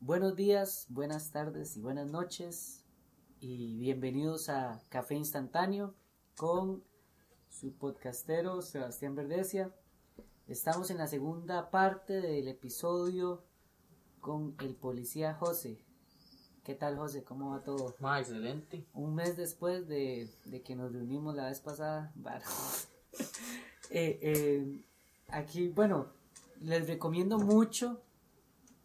Buenos días, buenas tardes y buenas noches y bienvenidos a Café Instantáneo con su podcastero Sebastián Verdesia. Estamos en la segunda parte del episodio con el policía José. ¿Qué tal José? ¿Cómo va todo? Ah, excelente. Un mes después de, de que nos reunimos la vez pasada. Bueno, eh, eh, aquí, bueno, les recomiendo mucho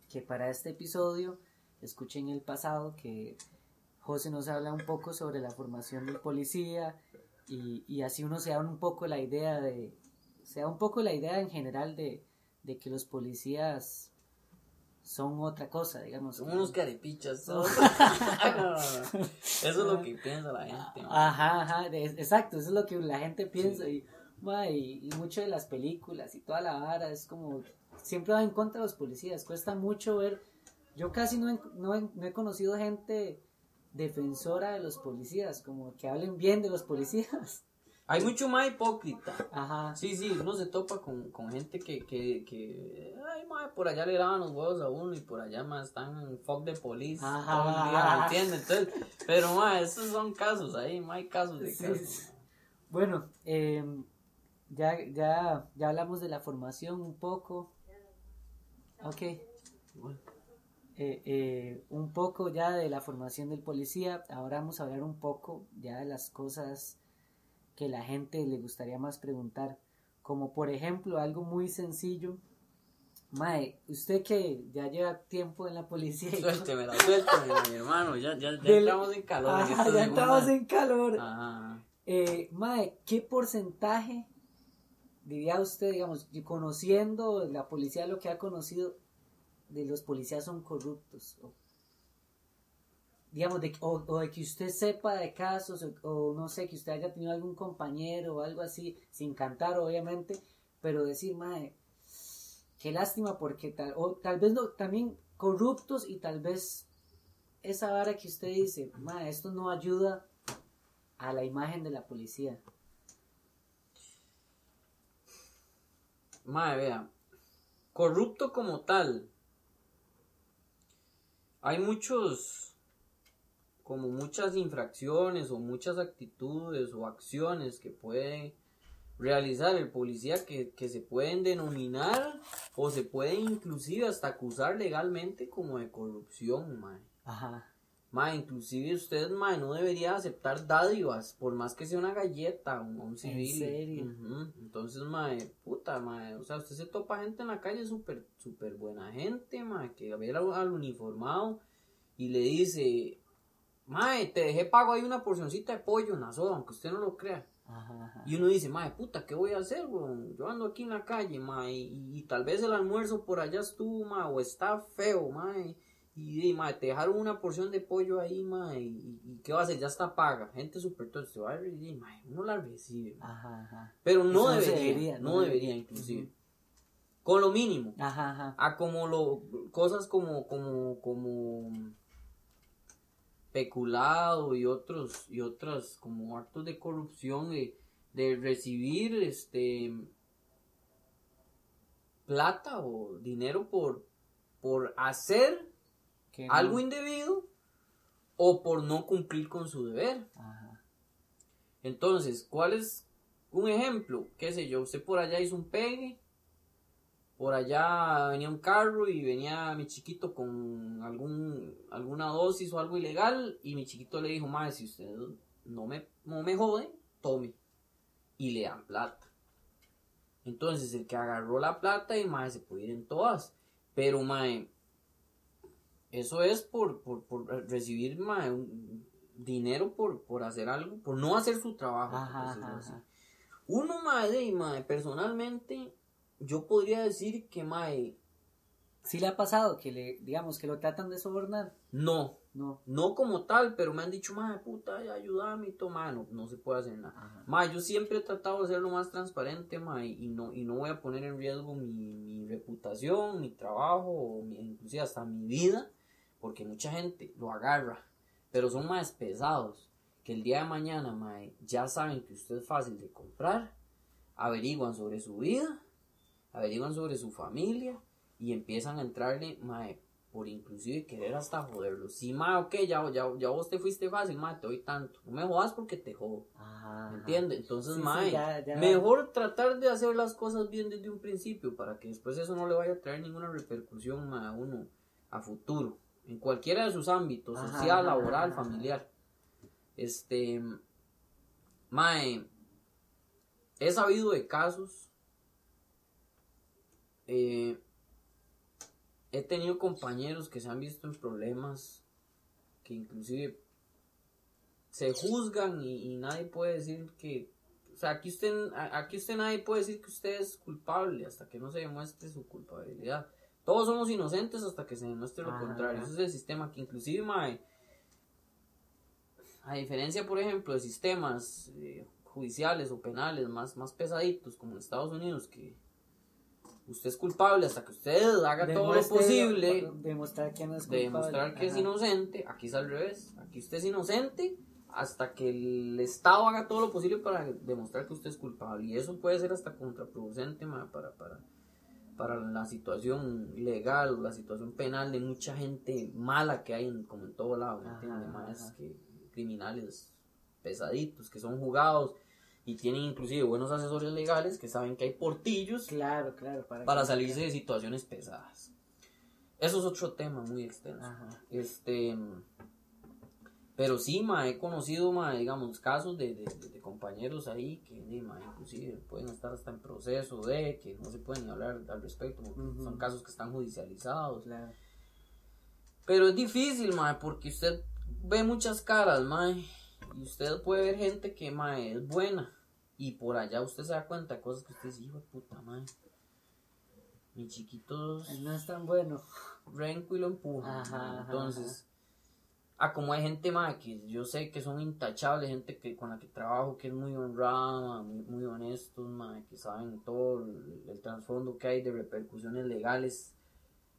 que para este episodio escuchen el pasado, que José nos habla un poco sobre la formación del policía y, y así uno se da un poco la idea de, se da un poco la idea en general de, de que los policías son otra cosa, digamos. Son unos caripichas. ¿no? Eso es lo que piensa la gente. man. Ajá, ajá, exacto, eso es lo que la gente piensa y, ma, y, y mucho de las películas y toda la vara es como, siempre va en contra de los policías, cuesta mucho ver, yo casi no he, no he, no he conocido gente defensora de los policías, como que hablen bien de los policías. Hay mucho más hipócrita. Ajá, Sí, sí, uno se topa con, con gente que, que, que, ay, madre, por allá le lavan los huevos a uno y por allá más están en fuck de police Ajá. todo el día, ¿me entiendes? Entonces, pero, madre, esos son casos ahí, no hay casos de Sí, casos. sí. Bueno, em, ya, ya, ya hablamos de la formación un poco. Ok. Eh, eh, un poco ya de la formación del policía. Ahora vamos a hablar un poco ya de las cosas que la gente le gustaría más preguntar. Como por ejemplo, algo muy sencillo. Mae, usted que ya lleva tiempo en la policía. Suéltemela, suéltemela, mi hermano, ya, ya, ya Del- entramos en calor. Ajá, ya entramos en calor. Ajá. Eh, mae, ¿qué porcentaje diría usted, digamos, conociendo la policía, lo que ha conocido de los policías son corruptos? Digamos, de, o, o de que usted sepa de casos, o, no sé, que usted haya tenido algún compañero o algo así, sin cantar, obviamente, pero decir, mae, qué lástima, porque tal, o tal vez no, también corruptos y tal vez esa vara que usted dice, mae, esto no ayuda a la imagen de la policía. Madre, vea, corrupto como tal. Hay muchos, como muchas infracciones o muchas actitudes o acciones que puede realizar el policía que, que se pueden denominar o se pueden inclusive hasta acusar legalmente como de corrupción, mae. Ajá. Ma, inclusive usted, ma, no debería aceptar dádivas, por más que sea una galleta o un civil. serio? Entonces, ma, puta, ma, o sea, usted se topa gente en la calle súper, súper buena gente, ma, que ve al, al uniformado y le dice, ma, te dejé pago ahí una porcioncita de pollo en la soda, aunque usted no lo crea. Ajá, ajá. Y uno dice, ma, puta, ¿qué voy a hacer, weón? Yo ando aquí en la calle, ma, y, y tal vez el almuerzo por allá estuvo, ma, o está feo, ma, y, y, y, ma, te dejaron una porción de pollo ahí, ma, y, y- ¿qué va a hacer? Ya está paga. Gente súper se va y, ma, uno la recibe, ma. Ajá, ajá. Pero no debería, debería, no, no debería, debería. inclusive. Con lo mínimo. Ajá, ajá. A como lo, cosas como, como, como peculado y otros, y otras como actos de corrupción de, de recibir este plata o dinero por, por hacer Que no- algo indebido o por no cumplir con su deber. Ajá. Entonces, ¿cuál es un ejemplo? ¿Qué sé yo? Usted por allá hizo un pegue, por allá venía un carro y venía mi chiquito con algún, alguna dosis o algo ilegal y mi chiquito le dijo, madre, si usted no me, no me jode, tome. Y le dan plata. Entonces, el que agarró la plata y madre se puede ir en todas. Pero, madre, eso es por, por, por recibir dinero por, por hacer algo, por no hacer su trabajo. Ajá, ajá. Uno, mae, de, mae, personalmente, yo podría decir que, mae, Sí le ha pasado que le, digamos, que lo tratan de sobornar. no, No. no como tal, pero me han dicho, mae, puta, ay, ayúdame y toma, no, no se puede hacer nada. Mae, yo siempre he tratado de ser lo más transparente, mae, y no, y no voy a poner en riesgo mi, mi reputación, mi trabajo, o mi- inclusive hasta mi vida, porque mucha gente lo agarra, pero son más pesados, que el día de mañana, mae, ya saben que usted es fácil de comprar, averiguan sobre su vida, averiguan sobre su familia y empiezan a entrarle, mae, por inclusive querer hasta joderlo. Sí, mae, ok, ya, ya, ya vos te fuiste fácil, mae, te doy tanto. No me jodas porque te jodo. Ajá. ¿Me entiendes? Entonces, Sí, sí, mae, ya- ya. mejor tratar de hacer las cosas bien desde un principio para que después eso no le vaya a traer ninguna repercusión mae, a uno a futuro, en cualquiera de sus ámbitos, Ajá, social, ajá, laboral, ajá. familiar. Este, mae, he sabido de casos, eh, he tenido compañeros que se han visto en problemas que inclusive se juzgan y, y nadie puede decir que o sea aquí usted aquí usted nadie puede decir que usted es culpable hasta que no se demuestre su culpabilidad todos somos inocentes hasta que se demuestre lo Ajá, contrario. ese es el sistema que inclusive mae, a diferencia por ejemplo de sistemas eh, judiciales o penales más más pesaditos como en Estados Unidos que usted es culpable hasta que usted haga todo lo posible Demostrar que no es culpable. demostrar que es inocente, aquí es al revés, aquí usted es inocente hasta que el Estado haga todo lo posible para demostrar que usted es culpable. Y eso puede ser hasta contraproducente ma, para, para, para la situación legal o la situación penal de mucha gente mala que hay en, como en todo lado, que criminales pesaditos que son jugados y tienen inclusive buenos asesores legales que saben que hay portillos Claro, claro. Para, para salirse de situaciones pesadas. Eso es otro tema muy extenso. Ajá. Este, pero sí, ma, he conocido, ma, digamos, casos de, de- de- compañeros ahí que, ma, inclusive pueden estar hasta en proceso de que no se pueden hablar al respecto, porque Ujú. son casos que están judicializados. Claro. Pero es difícil, ma, porque usted ve muchas caras, ma, y usted puede ver gente que, ma, es buena, y por allá usted se da cuenta de cosas que usted dice, hijo de puta, ma, mi chiquito es No es tan bueno. renco y lo empuja. ¿no? ajá, Entonces, ah, como hay gente más que yo sé que son intachables, gente que con la que trabajo que es muy honrada, muy, muy honestos, ma, que saben todo el, el trasfondo que hay de repercusiones legales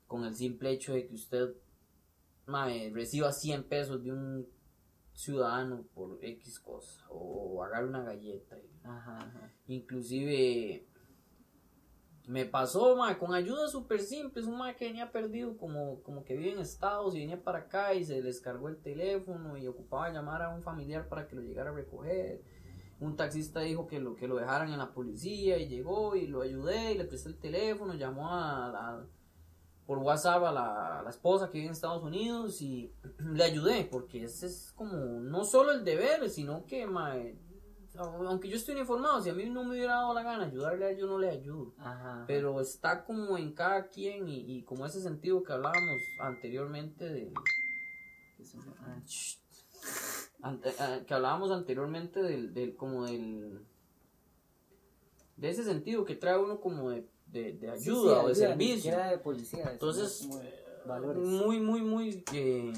con el simple hecho de que usted ma, reciba 100 pesos de un ciudadano por X cosa o agarre una galleta Ajá, ajá. Inclusive me pasó, ma, con ayuda súper simples, un ma que venía perdido, como, como que vive en Estados y venía para acá y se les cargó el teléfono y ocupaba llamar a un familiar para que lo llegara a recoger. Un taxista dijo que lo, que lo dejaran en la policía y llegó y lo ayudé y le presté el teléfono, llamó a, a- por WhatsApp a la, la esposa que vive en Estados Unidos y le ayudé, porque ese es como no solo el deber, sino que, ma, aunque yo estoy informado, si a mí no me hubiera dado la gana ayudarle a él, yo no le ayudo. Ajá. Pero está como en cada quien y, y como ese sentido que hablábamos anteriormente de... Ah, ante- ah, que hablábamos anteriormente del, del como del... De ese sentido que trae uno como de, de, ayuda sí, o de ni servicio. de policía. Entonces, muy, muy, muy eh,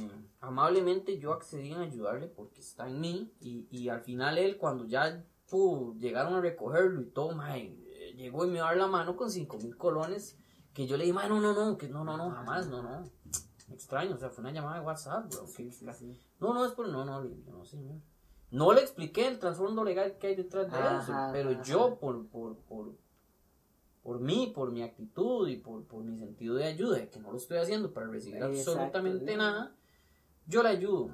amablemente yo accedí en ayudarle porque está en mí y, y al final él cuando ya pudo, llegaron a recogerlo y todo, mae, llegó y me dio a dar la mano con cinco mil colones que yo le dije, mae, no, no, no, que no, no, no, jamás, no, no. Extraño, o sea, fue una llamada de WhatsApp, bro. Sí, sí, sí. No, no, es por, no, no, no, señor. No le expliqué el trasfondo legal que hay detrás de Ajá, eso, pero ajá. yo por, por, por, por mí, por mi actitud y por, por mi sentido de ayuda, que no lo estoy haciendo para recibir Exacto, absolutamente nada, yo le ayudo.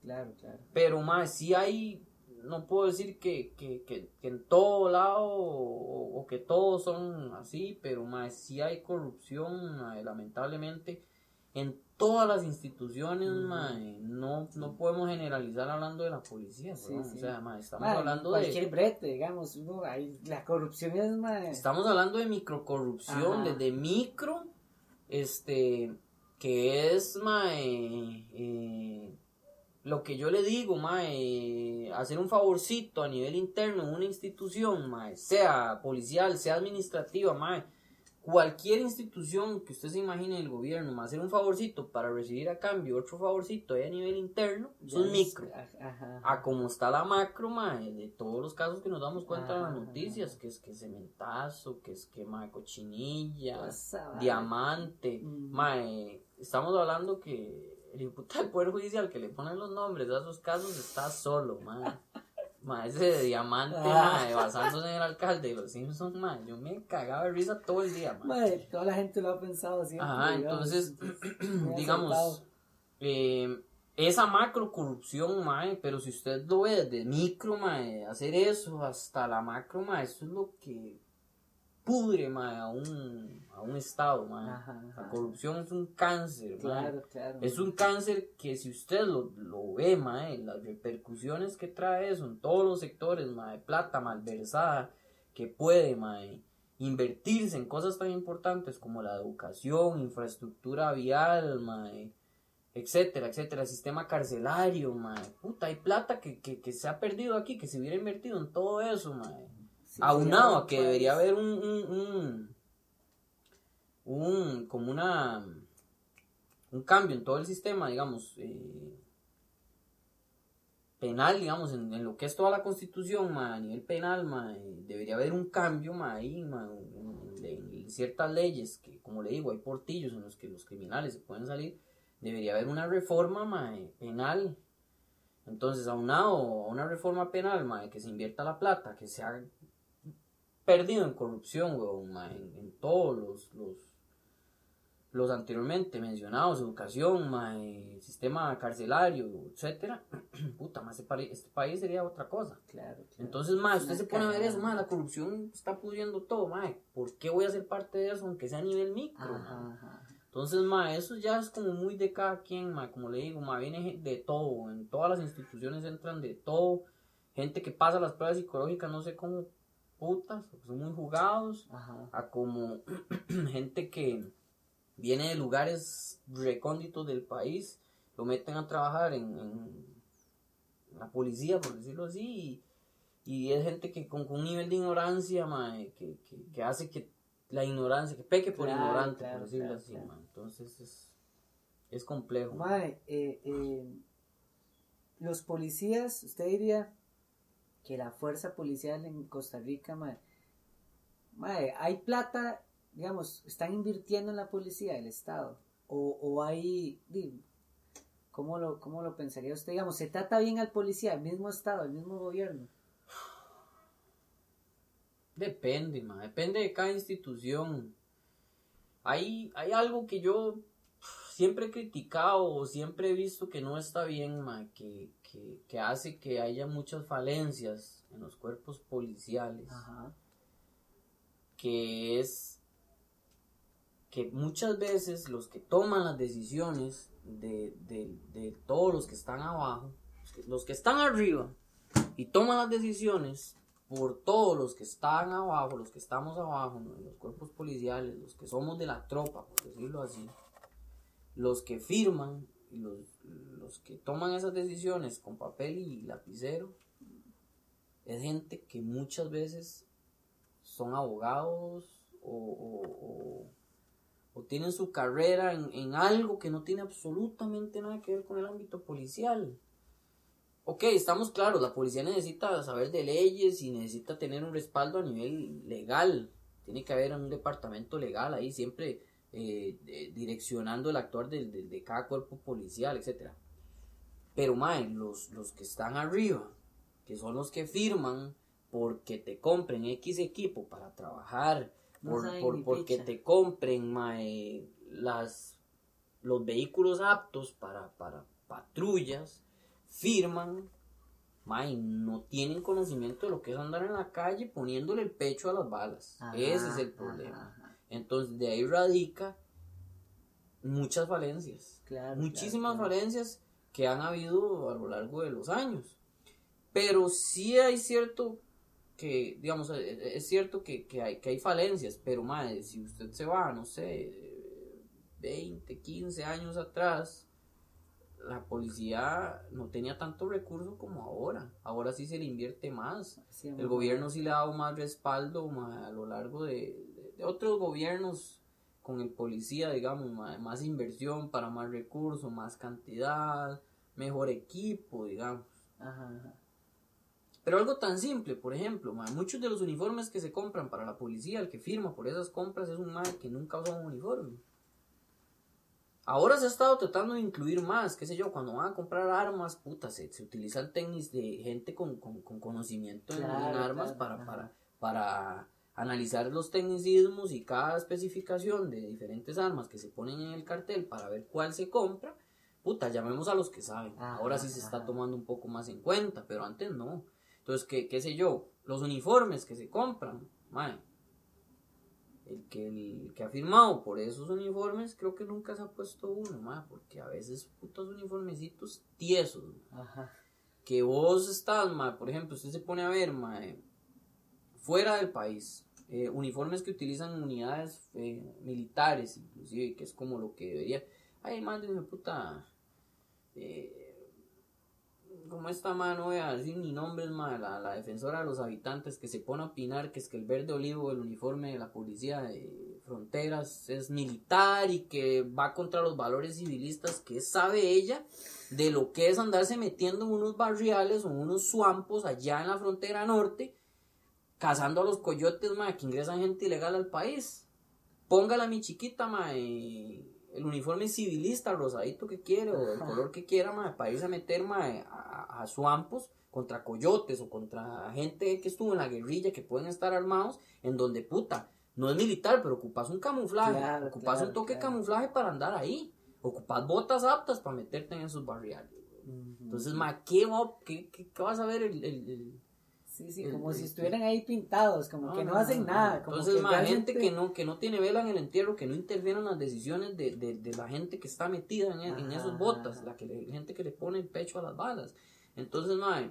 Claro, claro. Pero más, si hay, no puedo decir que, que, que, que en todo lado o, o que todos son así, pero más, si hay corrupción, lamentablemente, en todas las instituciones, no, no podemos generalizar hablando de la policía, Sí, sí. o sea, mae, estamos Ma, hablando cualquier de... brete, digamos, uno, ahí, la corrupción es más... Estamos hablando de microcorrupción, desde micro, este, que es, mae, eh, lo que yo le digo, mae, hacer un favorcito a nivel interno en una institución, mae, sea policial, sea administrativa, mae, cualquier institución que usted se imagine en el gobierno, mae, hacer un favorcito para recibir a cambio otro favorcito ahí a nivel interno, es- micro Ajá, ajá. a como está la macro, mae, de todos los casos que nos damos cuenta en las noticias, que es que cementazo, que es que mae, cochinilla, Pasa, diamante, Mm. mae, estamos hablando que el diputado del Poder Judicial que le ponen los nombres a esos casos está solo, mae. Ma, ese de diamante, Ah. ma, basándose en el alcalde de los Simpsons, ma, yo me cagaba de risa todo el día, ma. Mae, toda la gente lo ha pensado siempre. Ajá, digamos, entonces, digamos, eh, esa macro corrupción, mae, pero si usted lo ve desde micro, mae, hacer eso hasta la macro, mae, eso es lo que pudre, mae, a un, a un estado, mae. Ajá, La corrupción es un cáncer, mae. Claro, claro. Es un cáncer que si usted lo, lo ve, mae, las repercusiones que trae eso en todos los sectores, mae, plata malversada, que puede, mae, invertirse en cosas tan importantes como la educación, infraestructura vial, mae, etcétera, etcétera, sistema carcelario, mae. Puta, hay plata que, que, que se ha perdido aquí, que se hubiera invertido en todo eso, mae. Sí, Aunado a que debería haber un, un, un, un- como una, un cambio en todo el sistema, digamos, eh, penal, digamos, en, en lo que es toda la constitución, ma, a nivel penal, ma, eh, debería haber un cambio ma, ahí, ma, en, en- en ciertas leyes, que como le digo, hay portillos en los que los criminales se pueden salir, debería haber una reforma ma, eh, penal. Entonces, aunado a una reforma penal, ma, que se invierta la plata, que se ha perdido en corrupción, weón, ma, en, en todos los, los, los anteriormente mencionados, educación, ma, eh, sistema carcelario, etcétera, puta, más este, país sería otra cosa. Claro, claro. Entonces, ma, usted se pone a ver eso, ma, la corrupción está pudriendo todo, ma, ¿por qué voy a ser parte de eso, aunque sea a nivel micro, ma? Ajá, ajá. Entonces, ma, eso ya es como muy de cada quien, ma, como le digo, ma, viene de todo, en todas las instituciones entran de todo, gente que pasa las pruebas psicológicas, no sé cómo putas, son muy jugados, Ajá. a como gente que viene de lugares recónditos del país, lo meten a trabajar en, en la policía, por decirlo así, y, y es gente que con, con un nivel de ignorancia, mae, que, que, que hace que la ignorancia, que peque por Claro, ignorante, claro, por decirlo claro, así, mae. entonces es, es complejo. Mae, eh, eh, los policías, usted diría que la fuerza policial en Costa Rica, mae, hay plata, digamos, están invirtiendo en la policía del Estado, o, o hay, ¿cómo lo, ¿cómo lo pensaría usted? Digamos, ¿se trata bien al policía, al mismo Estado, al mismo gobierno? Depende, ma, depende de cada institución. Hay, hay algo que yo siempre he criticado o siempre he visto que no está bien, ma, que, que, que hace que haya muchas falencias en los cuerpos policiales, Ajá, que es que muchas veces los que toman las decisiones de, de, de todos los que están abajo, los que- los que están arriba y toman las decisiones por todos los que están abajo, los que estamos abajo, los cuerpos policiales, los que somos de la tropa, por decirlo así, los que firman y los, que toman esas decisiones con papel y lapicero, es gente que muchas veces son abogados o, tienen su carrera en, algo que no tiene absolutamente nada que ver con el ámbito policial. Ok, estamos claros, la policía necesita saber de leyes y necesita tener un respaldo a nivel legal. Tiene que haber un departamento legal ahí siempre eh, eh, direccionando el actuar de, cada cuerpo policial, etcétera. Pero, mae, los, los que están arriba, que son los que firman porque te compren X equipo para trabajar, No por, por- porque te compren mae, las, los vehículos aptos para, para patrullas, firman, mae, no tienen conocimiento de lo que es andar en la calle poniéndole el pecho a las balas. Ajá, Ese es el ajá, problema. ajá. Entonces, de ahí radica muchas falencias. Claro, Muchísimas claro, claro. falencias que han habido a lo largo de los años. Pero sí hay cierto que, digamos, eh, es cierto que, que hay, que hay falencias, pero madre, si usted se va, no sé, 20, 15 años atrás, la policía no tenía tanto recurso como ahora. Ahora sí se le invierte más. Sí, El gobierno sí le ha dado más respaldo ma, a lo largo de, de- de otros gobiernos con el policía, digamos, más inversión para más recursos, más cantidad, mejor equipo, digamos. Ajá, ajá. Pero algo tan simple, por ejemplo, ma, muchos de los uniformes que se compran para la policía, el que firma por esas compras es un mae que nunca usa un uniforme. Ahora se ha estado tratando de incluir más, qué sé yo, cuando van a comprar armas, puta, se, se utiliza el tenis de gente con, con, con conocimiento en- en, Claro, armas claro, para, para, para analizar los tecnicismos y cada especificación de diferentes armas que se ponen en el cartel para ver cuál se compra. Puta, llamemos a los que saben. Ajá, Ahora sí se está tomando un poco más en cuenta, pero antes no. Entonces, qué, qué sé yo, los uniformes que se compran, mae, el que, el que ha firmado por esos uniformes creo que nunca se ha puesto uno, ma, porque a veces putos uniformecitos tiesos, Ajá. que vos estás, ma, por ejemplo, usted se pone a ver, ma, eh, fuera del país, eh, uniformes que utilizan unidades eh, militares, inclusive, que es como lo que debería, ay, mándenme puta, eh, como esta mano, voy a decir ni nombres, ma, la, la defensora de los habitantes que se pone a opinar que es que el verde olivo, el uniforme de la policía de fronteras es militar y que va contra los valores civilistas que sabe ella de lo que es andarse metiendo en unos barriales o en unos suampos allá en la frontera norte, cazando a los coyotes, ma, que ingresan gente ilegal al país. Póngala a mi chiquita, ma, el uniforme civilista, rosadito que quiere, o el color que quiera, ma, para irse a meter, ma, a, a suampos contra coyotes o contra gente que estuvo en la guerrilla, que pueden estar armados, en donde, puta, no es militar, pero ocupas un camuflaje, Claro, ocupas claro, un toque claro. de camuflaje para andar ahí, ocupas botas aptas para meterte en esos barriales. Entonces, ma, ¿qué, va- qué, qué- qué vas a ver el- el- el, Sí, sí, como si estuvieran ahí pintados, como que no hacen nada. Como Entonces, que gente que no, que no tiene vela en el entierro, que no interviene en las decisiones de, de, de la gente que está metida en, en Ajá, esos botas, ajá. la que le- gente que le pone el pecho a las balas. Entonces, mae,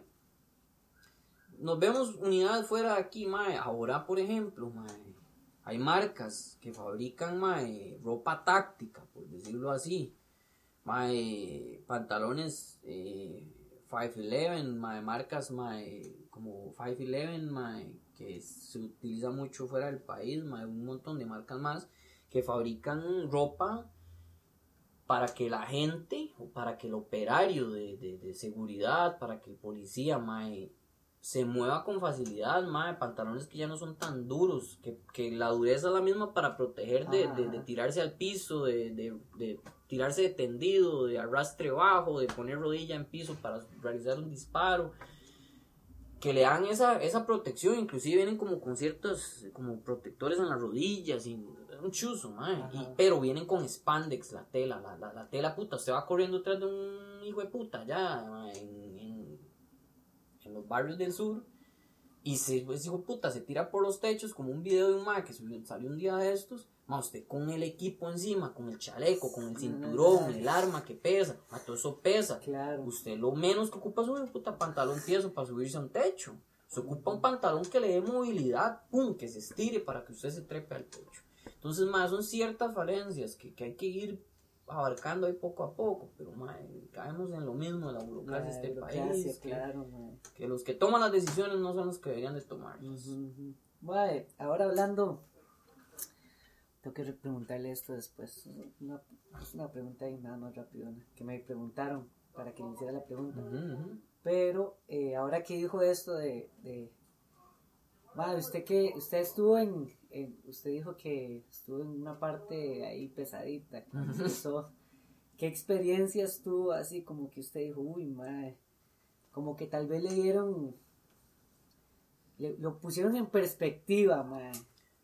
nos vemos unidades fuera de aquí, mae. Ahora, por ejemplo, mae, hay marcas que fabrican, mae, ropa táctica, por decirlo así. Mae, pantalones eh, 511, mae, marcas mae, como 511, mae, que se utiliza mucho fuera del país, mae, un montón de marcas más que fabrican ropa para que la gente o para que el operario de, de- de seguridad, para que el policía mae, se mueva con facilidad, mae, pantalones que ya no son tan duros, que, que la dureza es la misma para proteger de, de- de Ajá. tirarse al piso, de tirarse de tendido, de arrastre bajo, de poner rodilla en piso para realizar un disparo. Que le dan esa, esa protección, inclusive vienen como con ciertos como protectores en las rodillas y un chuzo. Y- pero vienen con spandex la tela, la, la, la tela puta, usted va corriendo detrás de un hijo de puta ya mae, en, en, en los barrios del sur y se, ese hijo de puta se tira por los techos como un video de un mae que subió- salió un día de estos, ma, usted con el equipo encima, con el chaleco, con el cinturón, el arma que pesa, ma, todo eso pesa. Claro. Usted lo menos que ocupa es un puta pantalón tieso para subirse a un techo. Se ocupa un pantalón que le dé movilidad, pum, que se estire para que usted se trepe al techo. Entonces, más son ciertas falencias que, que hay que ir abarcando ahí poco a poco, pero caemos en lo mismo de la burocracia de este burocracia, país, que, claro, mae. que los que toman las decisiones no son los que deberían de tomar. Ujú, ujú. Mae, ahora hablando, tengo que preguntarle esto después. Una, es una pregunta ahí nada más rápido, que me preguntaron para que le hiciera la pregunta. Pero eh, ahora que dijo esto de, de Mae, usted que usted estuvo en, en- usted dijo que estuvo en una parte ahí pesadita. ¿Qué experiencias tuvo así como que usted dijo, uy, mae, como que tal vez le dieron, le- lo pusieron en perspectiva, mae.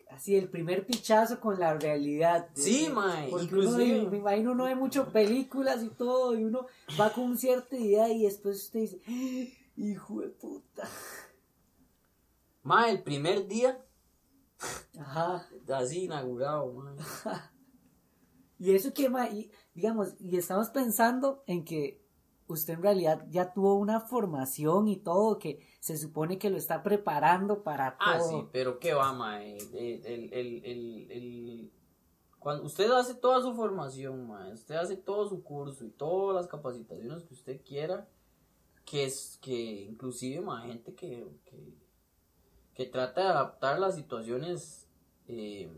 Así el primer pichazo con la realidad. Sí, Porque- mae, Porque inclusive- uno, me imagino uno ve mucho películas y todo, y uno va con cierta idea y después usted dice, "Ah, hijo de puta. Ma, el primer día, Ajá. así inaugurado, ma. Y eso que, ma, y, digamos, y estamos pensando en que usted en realidad ya tuvo una formación y todo, que se supone que lo está preparando para Ah, todo. sí, pero qué va, ma. El, el, el, el, el- Cuando usted hace toda su formación, ma, usted hace todo su curso y todas las capacitaciones que usted quiera, que es que inclusive, ma, gente que, que, que trata de adaptar las situaciones eh,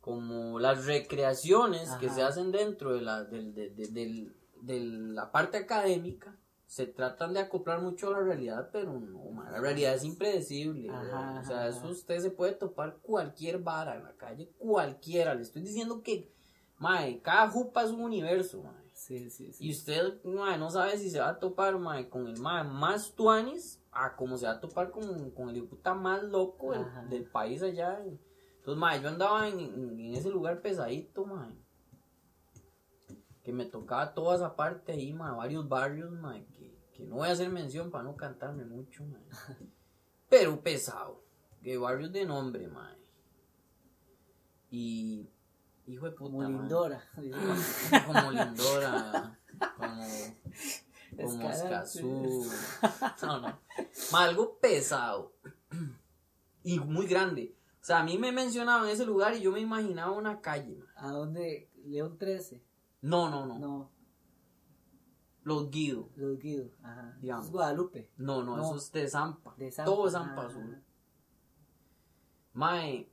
como las recreaciones que se hacen dentro de la, del- de, de- del- de la parte académica se tratan de acoplar mucho a la realidad, pero no, ma, la realidad es impredecible. Ajá, o sea, ajá, eso usted se puede topar cualquier vara en la calle, cualquiera. Le estoy diciendo que Mae, cada jupa es un universo, mae. Sí, sí, sí. Y usted, mae, no sabe si se va a topar, mae, con el mae más tuanis, a como se va a topar con, con el puta más loco del, país allá. Entonces, mae, yo andaba en, en- en ese lugar pesadito, mae. Que me tocaba toda esa parte ahí, mae, varios barrios, mae, que, que no voy a hacer mención para no cantarme mucho, mae. Pero pesado. Que barrios de nombre, mae. Y, hijo de puta, Como. Lindora. como Lindora, como, como. Escazú. No, no. Ma, algo pesado y muy grande. O sea, a mí me mencionaban ese lugar y yo me imaginaba una calle. ma. ¿A dónde? León 13. No, no, no. No, Los Guidos. Los Guidos. Ajá. Digamos. Es Guadalupe. No, no, No. eso es de Zampa. De Zampa. Todo es Zampa Ajá, Azul. Mae,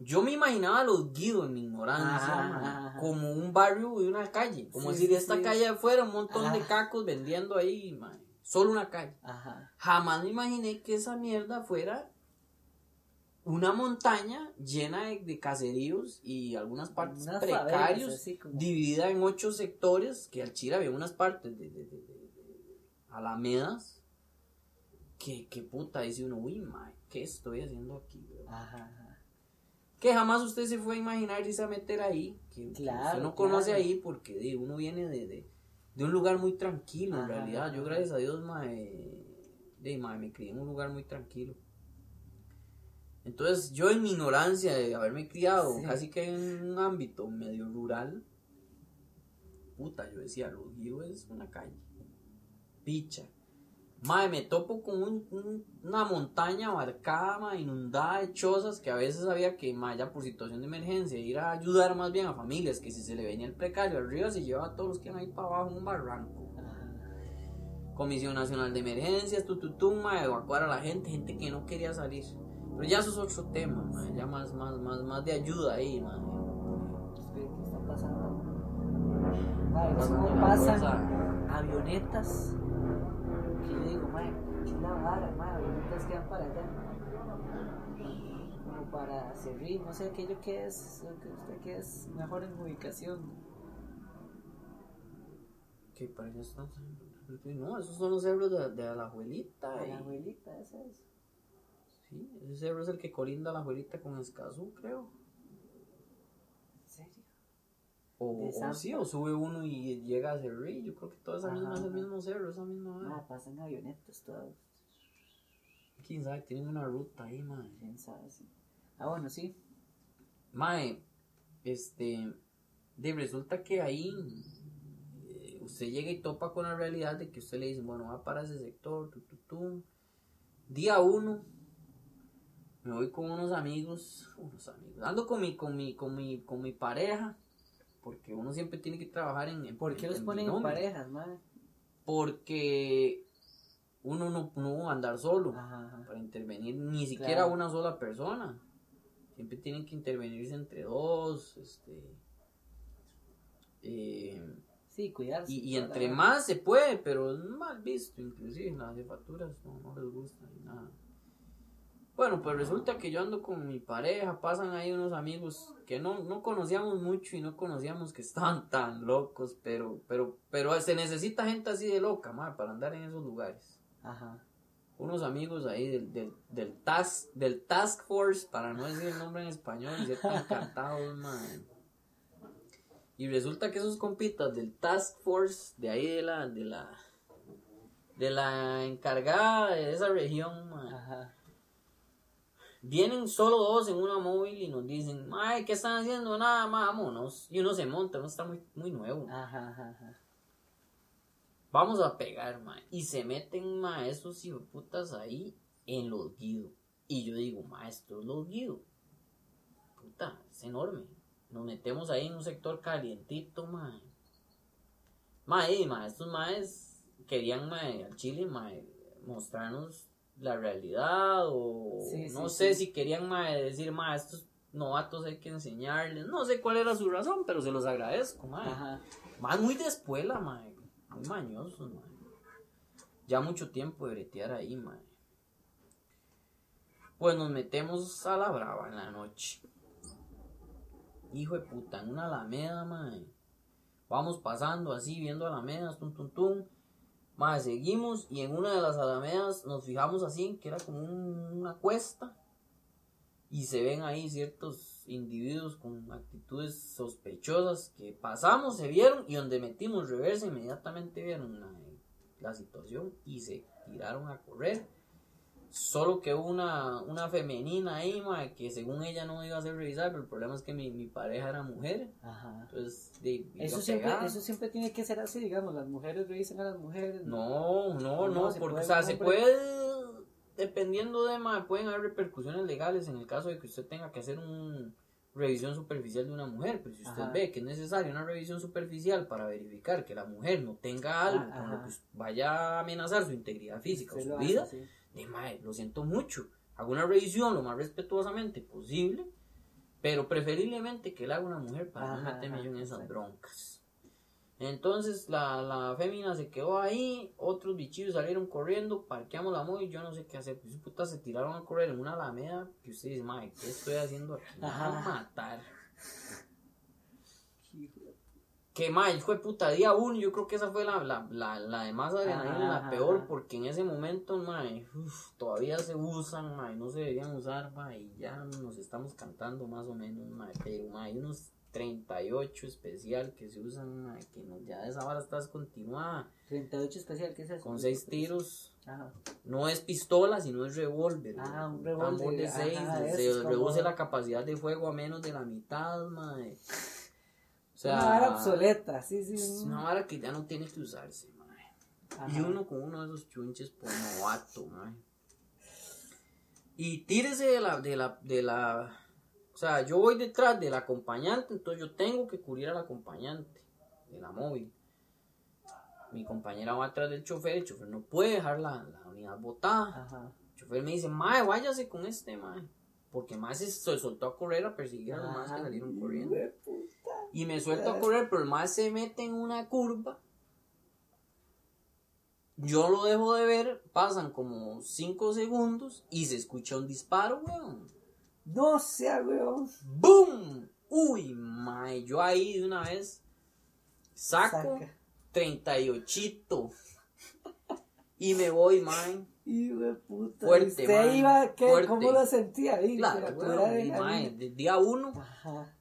yo me imaginaba los Guidos en mi ignorancia, Ajá, ajá, como un barrio y una calle. Como Sí, decir, sí, esta sí. calle afuera, un montón de cacos vendiendo ahí, mae. Solo una calle. Ajá. Jamás me imaginé que esa mierda fuera una montaña llena de, de caseríos y algunas partes Unas precarios, favelas, como- dividida en ocho sectores, que al Chile había unas partes de, de- de- alamedas, que, que puta, dice uno, uy, mae, ¿qué estoy haciendo aquí? bro?" Ajá. ajá. Que jamás usted se fue a imaginar irse a meter ahí, que, que Claro, usted no conoce claro. ahí porque uno viene de, de, de un lugar muy tranquilo, en Ajá, realidad. Yo, gracias a Dios, mae, de, mae, me crié en un lugar muy tranquilo. Entonces, yo en mi ignorancia de haberme criado Sí. casi que en un ámbito medio rural, puta, yo decía, Los es una calle. Picha. Mae, me topo con un- un- una montaña abarcada, inundada de chozas que a veces había que, mae, ya por situación de emergencia, ir a ayudar más bien a familias que si se le venía el precario arriba se llevaba a todos los que iban ahí para abajo en un barranco. Comisión Nacional de Emergencias, tututum, evacuar a la gente, gente que no quería salir. Pero ya eso es otro tema, mae, ya más, más, más, más de ayuda ahí. Espera, ¿qué está pasando? ¿cómo una pasan avionetas? Que yo digo, madre, ¿qué es la vara, madre? Avionetas que van para allá. Como para servir, no sé aquello que es, lo que usted que es mejor en ubicación. Que parece esto- No, esos son los cerros de, de la abuelita. Y- la abuelita, esa es. Sí, ese cerro es el que colinda a la abuelita con Escazú, creo. ¿En serio? O, o sí, o sube uno y llega a Cerrí. Yo creo que toda esa misma es el mismo cerro, esa misma. Ah, pasan avionetas todas. Quién sabe, tienen una ruta ahí, mae. ¿Quién sabe? Sí. Ah, bueno, sí. Mae, este. De resulta que ahí. eh, usted llega y topa con la realidad de que usted le dice, bueno, va para ese sector, tu, tu, tu. Día uno. Me voy con unos amigos, unos amigos, ando con mi, con mi, con mi, con mi pareja, porque uno siempre tiene que trabajar en, en ¿Por qué en- los en ponen en parejas, madre? porque uno no, no va a andar solo Ajá, ajá. para intervenir ni siquiera Claro. una sola persona. Siempre tienen que intervenirse entre dos, este, eh, Sí, cuidarse. y, entre más se puede, pero es mal visto, inclusive las jefaturas no, no les gusta ni nada. Bueno, pues resulta que yo ando con mi pareja, pasan ahí unos amigos que no, no conocíamos mucho y no conocíamos que estaban tan locos, pero, pero, pero se necesita gente así de loca, ma, para andar en esos lugares. Ajá. Unos amigos ahí del, del, del, task, del Task Force, para no decir el nombre en español y ser tan cantados, man. Y resulta que esos compitas del Task Force, de ahí de la, de la, de la encargada de esa región, man, Ajá. Vienen solo dos en una móvil y nos dicen, ay, ¿qué están haciendo? Nada, más, vámonos. Y uno se monta, uno está muy, muy nuevo. Ajá, ajá, ajá. Vamos a pegar, ma. Y se meten, ma, esos putas ahí en los guidos. Y yo digo, ma, esto es los guidos. Puta, es enorme. Nos metemos ahí en un sector calientito, ma. Ma, y, ma, estos maes querían, ma, al Chile, ma, mostrarnos la realidad o Sí, no sí, sé sí. si querían, ma, decir, ma, estos novatos hay que enseñarles. No sé cuál era su razón, pero se los agradezco, ma. Más muy de escuela, mae. Muy mañosos. Ya mucho tiempo de bretear ahí, mae. Pues nos metemos a la brava en la noche. hijo de puta, en una alameda, mae. Vamos pasando así, viendo alamedas, tum, tum, tum. Mae, seguimos y en una de las alamedas nos fijamos así, que era como un- una cuesta. Y se ven ahí ciertos individuos con actitudes sospechosas que pasamos, se vieron y donde metimos reversa inmediatamente vieron la situación y se tiraron a correr. Solo que hubo una, una femenina ahí, que según ella no iba a ser revisada, pero el problema es que mi, mi pareja era mujer. Ajá. Entonces, de, Eso siempre, eso siempre tiene que ser así, digamos, las mujeres revisan a las mujeres. No, no, No, porque, o sea, un se puede, dependiendo de, ma, pueden haber repercusiones legales en el caso de que usted tenga que hacer una revisión superficial de una mujer, pero si usted Ajá. ve que es necesaria una revisión superficial para verificar que la mujer no tenga algo Ah, con lo que vaya a amenazar su integridad física o su hace vida. De mae, lo siento mucho. Hago una revisión lo más respetuosamente posible, pero preferiblemente que la haga una mujer para no meterme yo en esas exacto. broncas. Entonces la, la fémina se quedó ahí, otros bichillos salieron corriendo, parqueamos la móvil, yo no sé qué hacer. Pues se tiraron a correr en una alameda que usted dice, mae, ¿qué estoy haciendo aquí? Me van a matar. Que mae, hijo de puta, día uno, yo creo que esa fue la, la, la, la de más adrenalina, Ajá, la peor, ajá. porque en ese momento, uf, todavía se usan, no se deberían usar, y ya nos estamos cantando más o menos, pero hay unos 38 especial que se usan, que no, ya esa vara está descontinuada, 38 especial, ¿qué es eso? con 6 tiros, Ajá. no es pistola, sino es revólver, Ah, un revólver, de ajá, 6, eso se reduce la capacidad de fuego a menos de la mitad, mae. O sea, una vara obsoleta, sí, sí. es una vara que ya no tiene que usarse. Ajá. Y uno con uno de esos chunches por novato, mae. Y tírese de la, de la, de la, o sea, yo voy detrás del acompañante, entonces yo tengo que cubrir al acompañante de la móvil. Mi compañera va atrás del chofer, el chofer no puede dejar la, la unidad botada. Ajá. El chofer me dice, mae, váyase con este, mae. Porque más se, soltó a correr a perseguir a los más que salieron corriendo. Y me suelto a correr, pero el más se mete en una curva. Yo lo dejo de ver, pasan como 5 segundos y se escucha un disparo, weón. No sea, weón. ¡Boom! Uy, mae, yo ahí de una vez saco Saca. 38 y me voy, mae. Hijo de puta. Fuerte, ¿Usted man, iba, qué, fuerte. cómo lo sentía ahí? Claro, y, de día uno, Ajá.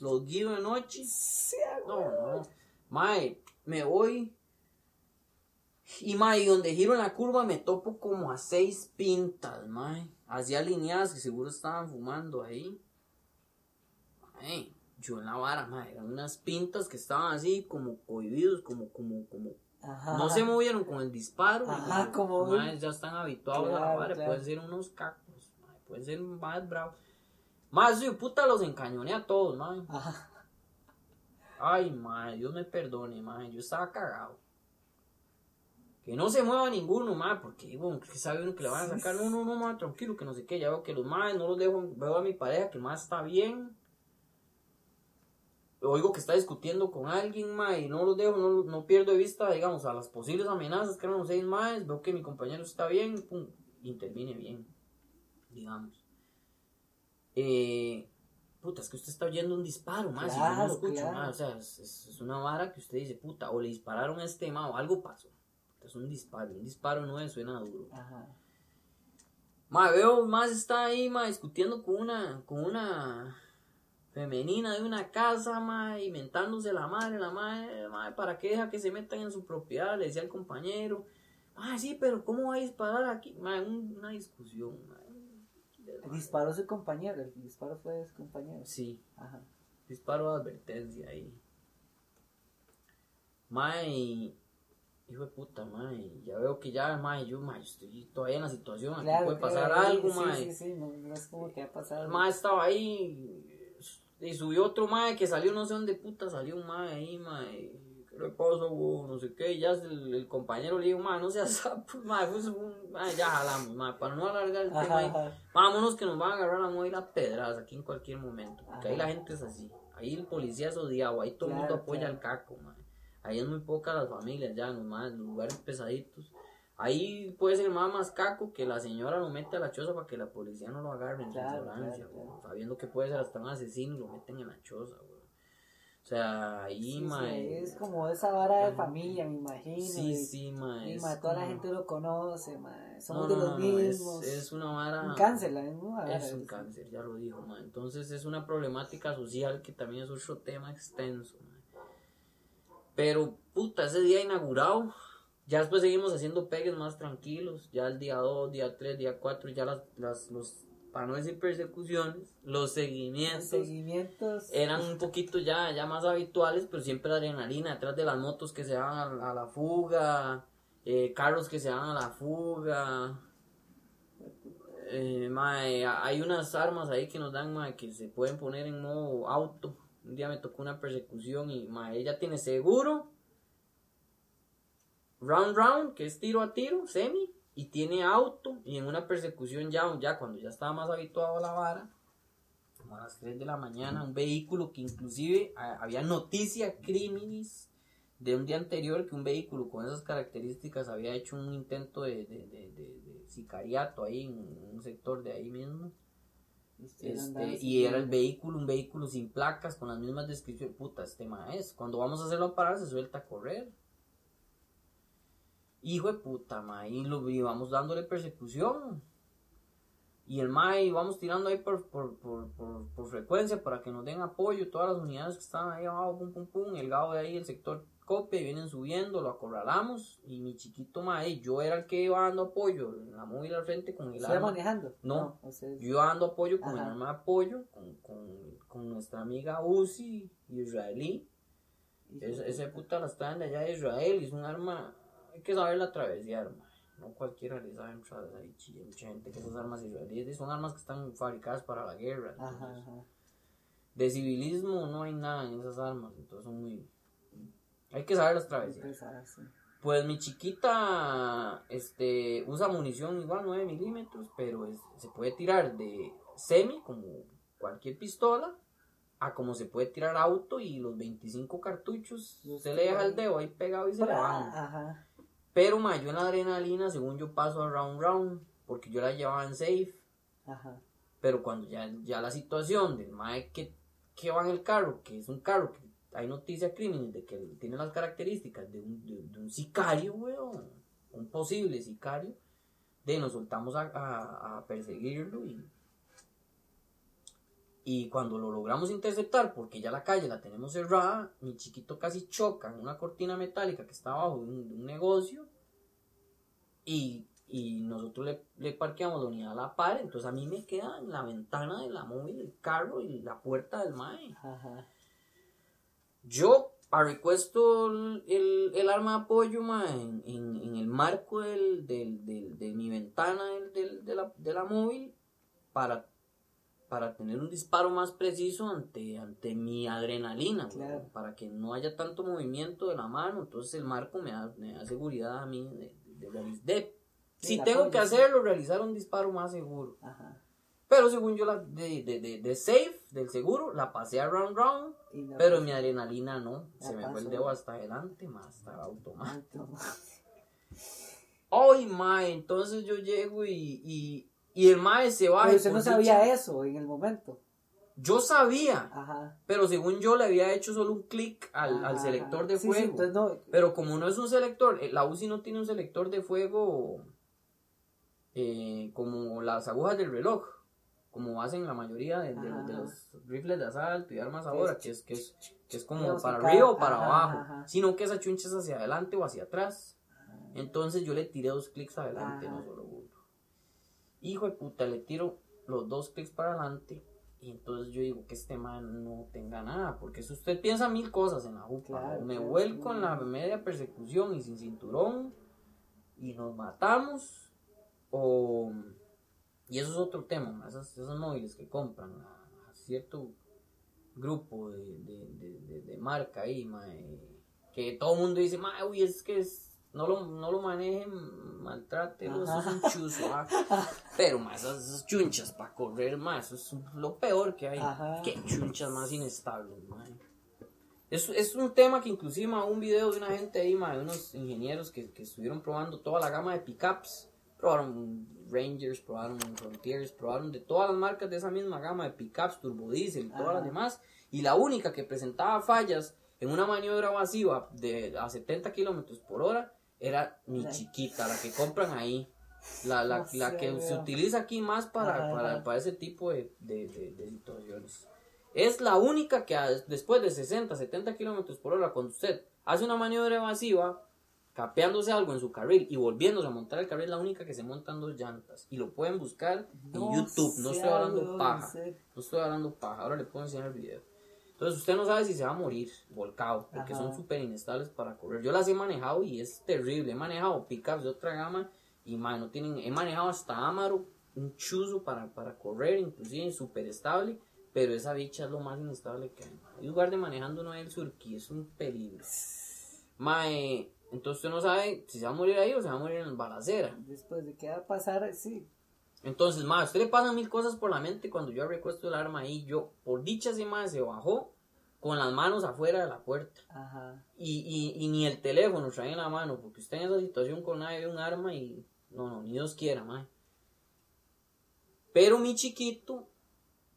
los guío de noche. Sea, No, no. Mae, me voy. Y mae, y donde giro en la curva me topo como a seis pintas, mae. Así alineadas que seguro estaban fumando ahí. Mae, yo en la vara, mae, eran unas pintas que estaban así como cohibidos, como, como, como. Ajá. No se movieron con el disparo. Ajá, y, como ya están habituados a la claro. pueden ser unos cacos, mae, pueden ser más bravos. Más yo puta los encañoné a todos. Ajá. Ay, madre, Dios me perdone, madre, yo estaba cagado. Que no se mueva ninguno, madre, porque bueno, que sabe uno que le van a sacar, no, no, no, madre, tranquilo, que no sé qué, ya veo que los madres no los dejo, veo a mi pareja que más está bien. Oigo que está discutiendo con alguien, madre, y no los dejo, no, no pierdo de vista, digamos, a las posibles amenazas que eran los seis madres, veo que mi compañero está bien, pum, intervine bien, digamos. Eh, puta, es que usted está oyendo un disparo, más, y yo no Claro, escucho, claro. ma, o sea, es, es- una vara que usted dice, puta, o le dispararon a este ma, o algo pasó. Es un disparo, un disparo no es, suena duro. Ajá. Ma, veo más está ahí, ma, discutiendo con una, con una femenina de una casa, ma, inventándose la madre, la madre, ma, para que deja que se metan en su propiedad, le decía al compañero, ah, sí, pero ¿cómo va a disparar aquí? Ma, un- una discusión. Disparó su compañero, el disparo fue de su compañero. Sí, Ajá. disparo de advertencia ahí. Mae, hijo de puta, mae, ya veo que ya, mae, yo, mae, estoy todavía en la situación, aquí Claro, puede pasar claro, algo, sí, mae. Sí, sí, no, no es como que va a pasar. El mae estaba ahí y subió otro mae que salió, no sé dónde puta salió un mae ahí, mae. ¿Qué le güey? No sé qué. Y ya el, el compañero le dijo, mae, no seas sapo, mae, pues, mae, ya jalamos, mae, para no alargar el tema Ajá, ahí. ajá. Vámonos que nos van a agarrar a mover a pedras aquí en cualquier momento. Porque ahí la gente es así. Ahí el policía es odiado, ahí todo el Claro, mundo apoya claro. al caco, mae. Ahí es muy pocas las familias ya, nomás, en lugares pesaditos. Ahí puede ser más más caco que la señora lo mete a la choza para que la policía no lo agarre en Claro, su claro. Sabiendo que puede ser hasta un asesino y lo meten en la choza, weón. O sea, ahí, Sí, mae. es como esa vara de familia, me imagino. Sí, y- sí, mae. Y es ma, toda la gente lo conoce, ma, somos No, de los es- mismos. Es, una vara. un cáncer, la misma vara, Es un cáncer, ya lo dijo, mae. Entonces es una problemática social que también es otro tema extenso, mae. Pero, puta, ese día inaugurado, ya después seguimos haciendo pegues más tranquilos. Ya el día 2, día 3, día 4, ya las, las, los, para no decir persecuciones, los Los seguimientos eran un poquito ya, ya más habituales, pero siempre adrenalina detrás de las motos que se van a, a la fuga, eh, carros que se van a la fuga. Eh, mae, hay unas armas ahí que nos dan mae, que se pueden poner en modo auto. Un día me tocó una persecución y mae, ella tiene seguro, round round, que es tiro a tiro, semi, y tiene auto. Y en una persecución ya, ya cuando ya estaba más habituado a la vara, como a las 3 de la mañana, un vehículo que inclusive a- había noticia criminis de un día anterior que un vehículo con esas características había hecho un intento de, de, de- de- sicariato ahí en un sector de ahí mismo. Este, Este, y era el vehículo, un vehículo sin placas, con las mismas descripciones. Puta, este maestro. Cuando vamos a hacerlo parar, se suelta a correr. Hijo de puta, ma. Y lo y vamos dándole persecución. Y el MAE vamos tirando ahí por, por, por, por, frecuencia para que nos den apoyo. Todas las unidades que están ahí abajo, pum, pum, pum. El gado de ahí, el sector copia, vienen subiendo, lo acorralamos. Y mi chiquito MAE, yo era el que iba dando apoyo. En la móvil al frente con el ¿Se iba arma. manejando? No. Yo iba dando apoyo con el arma de apoyo, con, con, con nuestra amiga Uzi, israelí. Es- ese puta las traen de allá de Israel y es un arma, hay que saberla travesar, ma. No cualquiera le sabe entrar chilla, mucha gente que esas armas israelíes son armas que están fabricadas para la guerra. Entonces, ajá. De civilismo no hay nada en esas armas, entonces son muy... Hay que travesar. pesadas, sí. Pues mi chiquita este, usa munición igual 9 milímetros, pero es- se puede tirar de semi, como cualquier pistola, a como se puede tirar auto y los 25 cartuchos se le deja el dedo ahí pegado y se le van. Pero ma, yo en la adrenalina, según yo paso a round round, porque yo la llevaba en safe, Ajá. pero cuando ya, ya la situación del mae que, que va en el carro, que es un carro que hay noticia criminal de que tiene las características de un, de, de un sicario, weón, un posible sicario, de nos soltamos a, a- a perseguirlo y, y cuando lo logramos interceptar, porque ya la calle la tenemos cerrada, mi chiquito casi choca en una cortina metálica que está abajo de un, de un negocio y, y nosotros le, le parqueamos la unidad a la par, entonces a mí me queda en la ventana de la móvil el carro y la puerta del mae. Ajá. Yo recuesto el, el, el arma de apoyo mae, en, en, en el marco del, del, del- de mi ventana del, del- de, la, de la móvil para, para tener un disparo más preciso ante, ante mi adrenalina, Claro. weón, para que no haya tanto movimiento de la mano, entonces el marco me da, me da seguridad a mí de, de, de- Sí, si tengo que hacerlo, realizar un disparo más seguro. Ajá. Pero según yo, la de, de, de, de safe, del seguro, la pasé a round round. No, Pero pues, mi adrenalina no. La Se me fue el pasó. dedo hasta adelante, más hasta automático. Ay, mae, entonces yo llego y, y, y el mae se va. Pero usted no sabía dicha- eso en el momento. Yo sabía, Ajá. pero según yo le había hecho solo un clic al, al selector de Sí, sí, fuego. entonces no. Pero como no es un selector, eh, la UCI no tiene un selector de fuego eh, como las agujas del reloj, como hacen la mayoría de, los rifles de asalto y armas Sí, ahora, que es, que es, que es como para arriba o para ajá, abajo, ajá. sino que esa chuncha es hacia adelante o hacia atrás. Entonces yo le tiré dos clics adelante, no solo. Hijo de puta, le tiro los dos clics para adelante. Y entonces yo digo que este man no tenga nada, porque si usted piensa mil cosas en la jupa, Claro, me claro, vuelco sí. en la media persecución y sin cinturón, y nos matamos, o... Y eso es otro tema, ma, esas, esos móviles que compran a, a cierto grupo de, de, de, de- de marca ahí, ma, eh, que todo el mundo dice, ma, uy, es que es, no, lo, no lo manejen, maltrátelo, eso es un chuzo, ah". pero ma, esas, chunchas para correr, ma, eso es lo peor que hay, Ajá. que chunchas más inestables, ma. Es, es un tema que inclusive ma, un video de una gente ahí, ma, de unos ingenieros que, que estuvieron probando toda la gama de pickups. Probaron Rangers, probaron Frontiers, probaron de todas las marcas de esa misma gama de pickups, turbodiesel todas las demás. Y la única que presentaba fallas en una maniobra masiva de a 70 kilómetros por hora era mi La- chiquita, la que compran ahí. La, la, No la que se utiliza aquí más para, para, para ese tipo de, de, de- de situaciones. Es la única que a- después de 60, 70 kilómetros por hora, cuando usted hace una maniobra evasiva, capeándose algo en su carril y volviéndose a montar el carril, la única que se montan dos llantas. Y lo pueden buscar en YouTube. No estoy hablando paja. No estoy hablando paja. Ahora le puedo enseñar el video. Entonces usted no sabe si se va a morir volcado, porque Ajá. son súper inestables para correr. Yo las he manejado y es terrible. He manejado pickups de otra gama y man, no tienen, he manejado hasta Amaro, un chuzo para, para correr, inclusive súper estable, pero esa bicha es lo más inestable que hay. En lugar de manejando no hay el surquí, es un peligro. Mae, entonces usted no sabe si se va a morir ahí o se va a morir en balacera. Después de qué va a pasar, sí. Entonces, más, usted le pasan mil cosas por la mente cuando yo recuesto el arma ahí. Yo, por dicha, ese mae se bajó con las manos afuera de la puerta. Ajá. Y, y, y ni el teléfono trae en la mano, porque usted en esa situación con nadie ve un arma y. No, no, ni Dios quiera, mae. Pero mi chiquito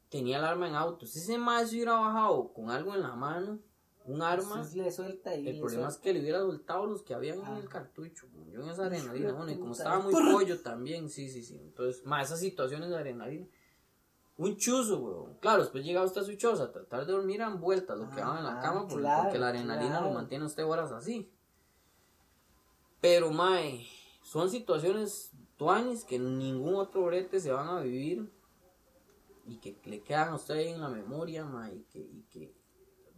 tenía el arma en auto. Si ese mae se hubiera bajado con algo en la mano, un arma. Le suelta y El le problema es que le hubiera soltado los que habían en Ah. el cartucho. Yo en esa adrenalina, bueno, y como estaba muy pollo también, sí, sí, sí. Entonces, más esas situaciones de adrenalina. Un chuzo, weón. Claro, después llega usted a su choza tratar de dormir en vueltas, lo que Ah, van en la ah, cama, claro, porque la adrenalina claro. lo mantiene a usted horas así. Pero, mae, son situaciones tuanis que ningún otro brete se van a vivir y que le quedan a usted ahí en la memoria, mae, y que, y que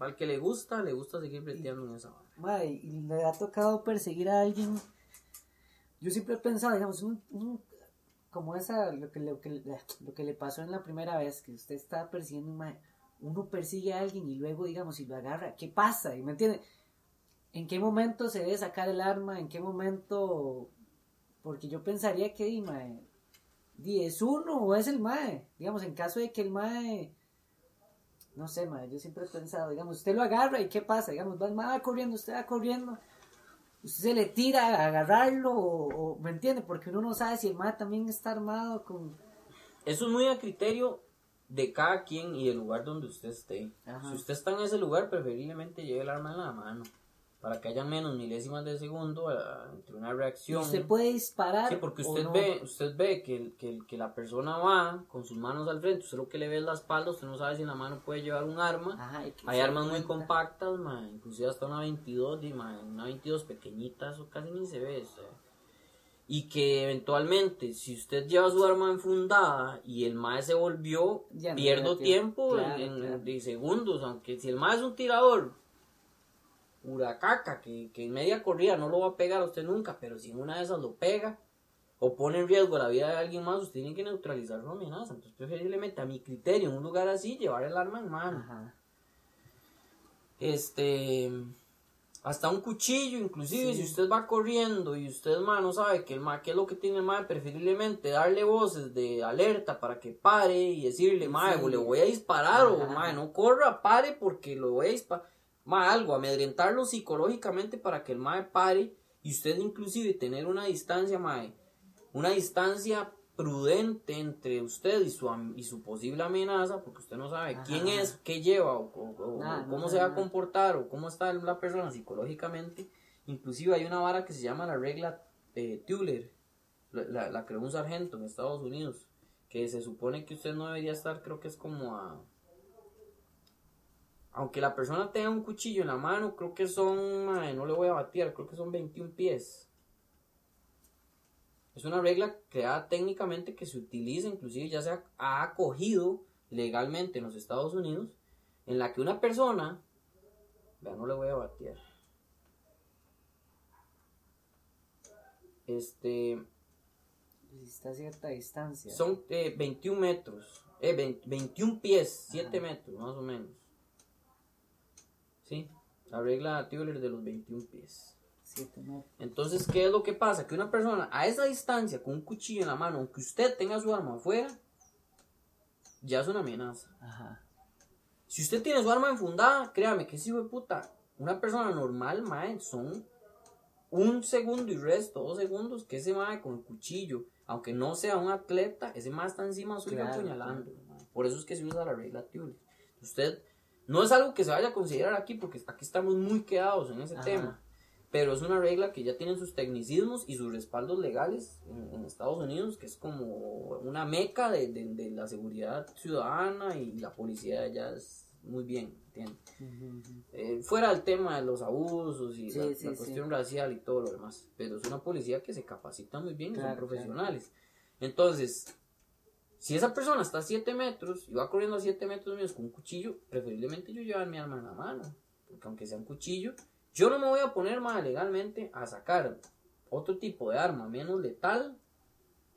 para el que le gusta, le gusta seguir breteando en esa vara. Mae, y le ha tocado perseguir a alguien. Yo siempre he pensado, digamos, un, un- como esa, lo que, lo, que, lo que le pasó en la primera vez, que usted estaba persiguiendo un mae, uno persigue a alguien y luego, digamos, si lo agarra, ¿qué pasa? ¿Y me entiende? ¿En qué momento se debe sacar el arma? ¿En qué momento? Porque yo pensaría que, di, mae, di, ¿es uno o es el mae? Digamos, en caso de que el mae no sé, madre, yo siempre he pensado, digamos, usted lo agarra y ¿qué pasa? Digamos, va va corriendo, usted va corriendo, usted se le tira a agarrarlo o, o- ¿me entiende? Porque uno no sabe si el mae también está armado con... Eso es muy a criterio de cada quien y del lugar donde usted esté. Ajá. Si usted está en ese lugar, preferiblemente lleve el arma en la mano. Para que haya menos milésimas de segundo eh, entre una Y reacción. usted puede disparar. Sí, porque usted no. ve, usted ve que, que, la persona va con sus manos al frente, usted lo que le ve es la espalda, usted no sabe si en la mano puede llevar un arma. Ajá, y Hay se armas muy compactas, ma, inclusive hasta una 22, di, ma, una 22 pequeñita, eso casi ni se ve. Y que eventualmente, si usted lleva su arma enfundada y el mae se volvió, Ya pierdo tiempo. tiempo, Claro, en, claro. de segundos, aunque si el mae es un tirador, huracaca, que, que en media corrida no lo va a pegar a usted nunca, pero si en una de esas lo pega o pone en riesgo la vida de alguien más, usted tiene que neutralizar su amenaza. Entonces, preferiblemente, a mi criterio, en un lugar así, llevar el arma en mano Ajá. este hasta un cuchillo inclusive Sí. si usted va corriendo y usted ma, no sabe que el ma, qué es lo que tiene el ma, preferiblemente darle voces de alerta para que pare y decirle ma, Sí. le voy a disparar o ma, no corra pare porque lo voy a disparar ma, algo amedrentarlo psicológicamente para que el ma pare y usted inclusive tener una distancia ma, una distancia prudente entre usted y su, y su posible amenaza, porque usted no sabe Ajá. quién es, qué lleva, o, o- o- Nada, o no cómo se va a comportar, o cómo está la persona psicológicamente. Inclusive hay una vara que se llama la regla eh, Tuller, la, la, la creó un sargento en Estados Unidos, que se supone que usted no debería estar, creo que es como a... Aunque la persona tenga un cuchillo en la mano, creo que son, mae, no le voy a batir, creo que son 21 pies. Es una regla creada técnicamente que se utiliza, inclusive ya se ha, acogido legalmente en los Estados Unidos, en la que una persona, vea, no le voy a batear, este, está a cierta distancia. son eh, 21 metros, eh, 20 21 pies, 7 Ajá. metros más o menos. Sí, la regla Tubular de los 21 pies. Entonces, ¿qué es lo que pasa? Que una persona a esa distancia, con un cuchillo en la mano, aunque usted tenga su arma afuera, ya es una amenaza. Ajá. Si usted tiene su arma enfundada, créame que si hijo de puta, una persona normal, mae, son un segundo y resto, dos segundos, que ese mae con el cuchillo, aunque no sea un atleta, ese mae está encima suyo Claro, apuñalando. Por eso es que se usa la regla Turing. Usted, no es algo que se vaya a considerar aquí, porque aquí estamos muy quedados en ese Ajá. tema. Pero es una regla que ya tiene sus tecnicismos y sus respaldos legales en, en Estados Unidos, que es como una meca de, de- de la seguridad ciudadana y la policía allá es muy bien, ¿entiendes? Eh, fuera del tema de los abusos y Sí, la, sí, la sí. cuestión racial y todo lo demás, pero es una policía que se capacita muy bien y son Claro, profesionales. Entonces, si esa persona está a 7 metros y va corriendo a 7 metros míos con un cuchillo, preferiblemente yo llevar mi arma en la mano, porque aunque sea un cuchillo, yo no me voy a poner más legalmente a sacar otro tipo de arma menos letal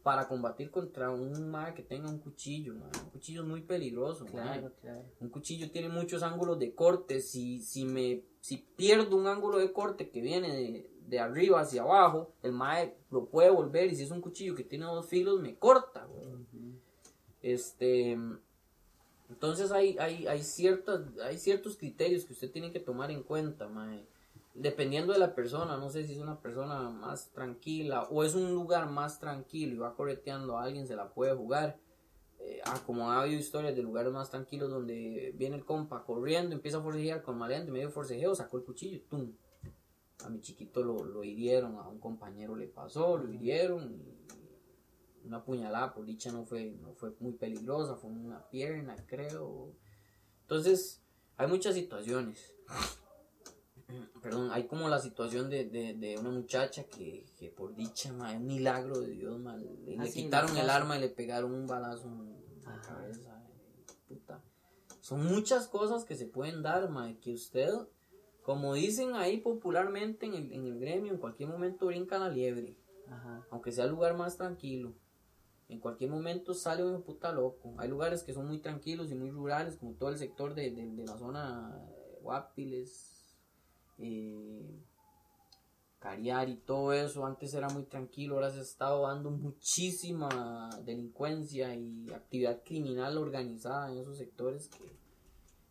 para combatir contra un mae que tenga un cuchillo, un cuchillo es muy peligroso. Claro, claro. Un cuchillo tiene muchos ángulos de corte. Si, si me si pierdo un ángulo de corte que viene de, de arriba hacia abajo, el mae lo puede volver. Y si es un cuchillo que tiene dos filos, me corta. güey. Este. Entonces hay, hay, hay, ciertas, hay ciertos criterios que usted tiene que tomar en cuenta, mae. Dependiendo de la persona, no sé si es una persona más tranquila o es un lugar más tranquilo y va correteando a alguien, se la puede jugar. Eh, ah, como ha habido historias de lugares más tranquilos donde viene el compa corriendo, empieza a forcejear con maleante, medio forcejeo, sacó el cuchillo, ¡tum! A mi chiquito lo, lo hirieron, a un compañero le pasó, lo hirieron. y una puñalada, por dicha, no fue, no fue muy peligrosa, fue una pierna, creo. Entonces, hay muchas situaciones. Perdón, hay como la situación de, de, de una muchacha que, que por dicha, ma, es un milagro de Dios, ma, le, Ah, le quitaron el arma y le pegaron un balazo en la cabeza. eh, puta. Son muchas cosas que se pueden dar, ma, que usted, como dicen ahí popularmente en el, en el gremio, en cualquier momento brinca la liebre Ajá. aunque sea el lugar más tranquilo. En cualquier momento sale un puta loco. Hay lugares que son muy tranquilos y muy rurales, como todo el sector de, de- de la zona Guapiles, eh, Cariari, todo eso. Antes era muy tranquilo, ahora se ha estado dando muchísima delincuencia y actividad criminal organizada en esos sectores que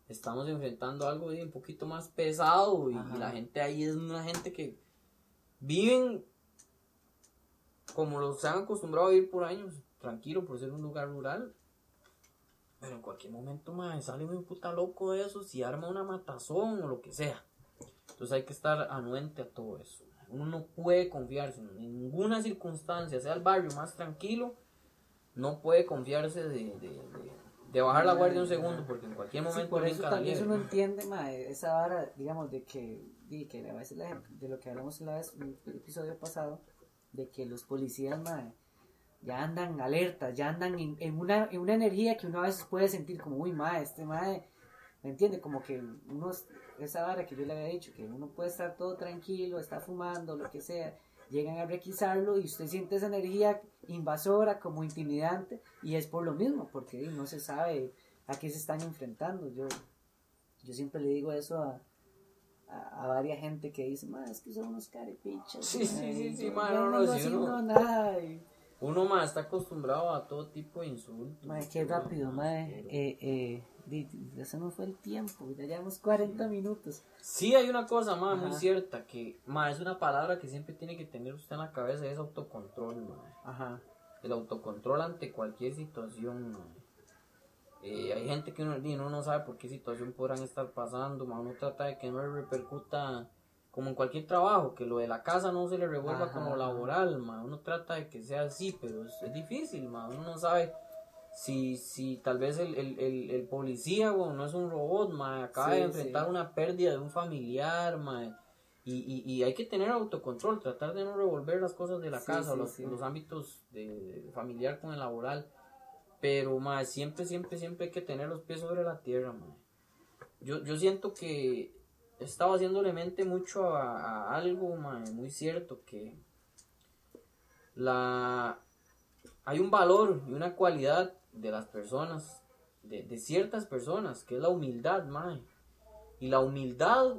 estamos enfrentando algo un poquito más pesado y, la gente ahí es una gente que viven como los se han acostumbrado a vivir por años, tranquilo por ser un lugar rural. Pero en cualquier momento, mae, sale un puta loco de esos y arma una matazón o lo que sea. Entonces hay que estar anuente a todo eso. Uno no puede confiarse en ninguna circunstancia, sea el barrio más tranquilo, no puede confiarse de, de, de- de bajar la guardia un segundo, porque en cualquier Sí, momento por eso vez liebre. uno entiende, ma, esa vara, digamos, de que, de que a veces la- de lo que hablamos la vez, en el episodio pasado, de que los policías, ma, ya andan alertas, ya andan en, en una, en una energía que uno a veces puede sentir como, uy, ma, este ma, ¿me entiende? Como que uno, esa vara que yo le había dicho, que uno puede estar todo tranquilo, está fumando, lo que sea, llegan a requisarlo y usted siente esa energía invasora, como intimidante, y es por lo mismo, porque no se sabe a qué se están enfrentando. Yo, yo siempre le digo eso a, a, a varias gente que dice, "Ma, es que son unos carepichas. Sí, sí, sí, sí, ma, no, no, haciendo uno- nada. y- Uno más está acostumbrado a todo tipo de insultos. ma, qué rápido, ma, ma. pero- Eh, eh, eso no fue el tiempo, ya llevamos 40 minutos. Sí, hay una cosa más muy cierta que ma, es una palabra que siempre tiene que tener usted en la cabeza es autocontrol. ma. Ajá. El autocontrol ante cualquier situación. ma. Eh, hay gente que uno, no sabe por qué situación podrán estar pasando. ma. Uno trata de que no le repercuta como en cualquier trabajo, que lo de la casa no se le revuelva Ajá, como laboral. ma. Uno trata de que sea así, pero es, es difícil. ma. Uno no sabe si, si tal vez el, el, el, el policía bueno, no es un robot, ma, acaba Sí, de enfrentar sí. una pérdida de un familiar, ma, y, y, y hay que tener autocontrol, tratar de no revolver las cosas de la Sí, casa, los, los ámbitos de, de familiar con el laboral, pero ma, siempre, siempre, siempre hay que tener los pies sobre la tierra, ma. Yo, yo siento que estaba haciéndole mente mucho a, algo, ma, muy cierto, que la hay un valor y una cualidad de las personas, de, de ciertas personas, que es la humildad, mae. Y la humildad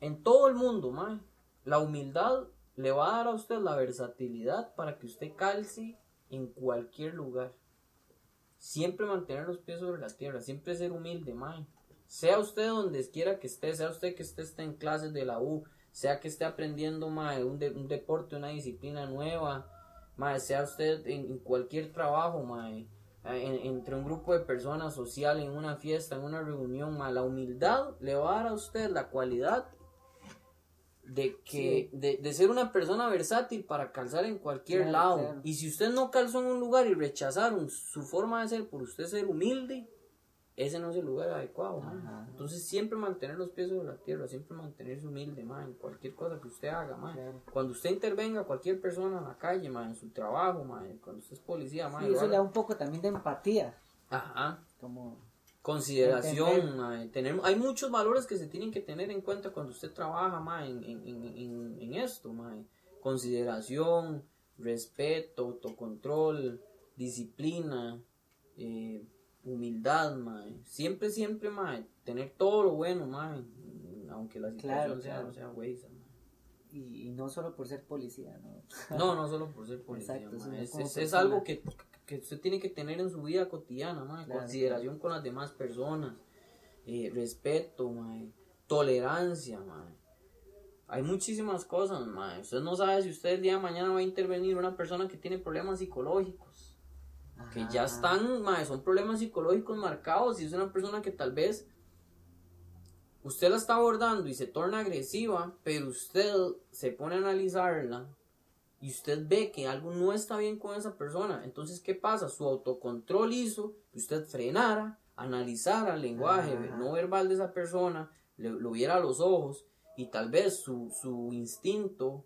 en todo el mundo, mae. La humildad le va a dar a usted la versatilidad para que usted calce en cualquier lugar. siempre mantener los pies sobre la tierra, siempre ser humilde, mae. Sea usted donde quiera que esté, sea usted que esté, esté en clases de la U, sea que esté aprendiendo mae, un, de- un deporte, una disciplina nueva, mae, sea usted en, en cualquier trabajo, mae, en- entre un grupo de personas social, en una fiesta, en una reunión, mae, la humildad le va a dar a usted la cualidad de que de, de ser una persona versátil para calzar en cualquier Claro, lado claro. y si usted no calzó en un lugar y rechazaron su forma de ser por usted ser humilde ese no es el lugar adecuado man. Entonces siempre mantener los pies sobre la tierra siempre mantenerse humilde man, en cualquier cosa que usted haga man. Claro. cuando usted intervenga a cualquier persona en la calle man, en su trabajo man, cuando usted es policía man, Sí, eso le da un poco también de empatía. ajá Como, consideración, tener, hay muchos valores que se tienen que tener en cuenta cuando usted trabaja en, en, en, en- esto, consideración, respeto, autocontrol, disciplina, eh, humildad, mae. siempre, siempre, mae, tener todo lo bueno, mae, aunque la situación Claro, sea, claro. sea mae. y, y no solo por ser policía, ¿no? No, no solo por ser policía, Exacto, mae, sino es, algo que, que usted tiene que tener en su vida cotidiana, mae, Claro, consideración con las demás personas, eh, respeto, mae, tolerancia, mae. Hay muchísimas cosas, mae. Usted no sabe si usted el día de mañana va a intervenir una persona que tiene problemas psicológicos, que ya Ajá. están, mae, son problemas psicológicos marcados y es una persona que tal vez usted la está abordando y se torna agresiva, pero usted se pone a analizarla y usted ve que algo no está bien con esa persona. Entonces, ¿qué pasa? Su autocontrol hizo que usted frenara, analizara el lenguaje Ajá. no verbal de esa persona, le- lo viera a los ojos y tal vez su, su instinto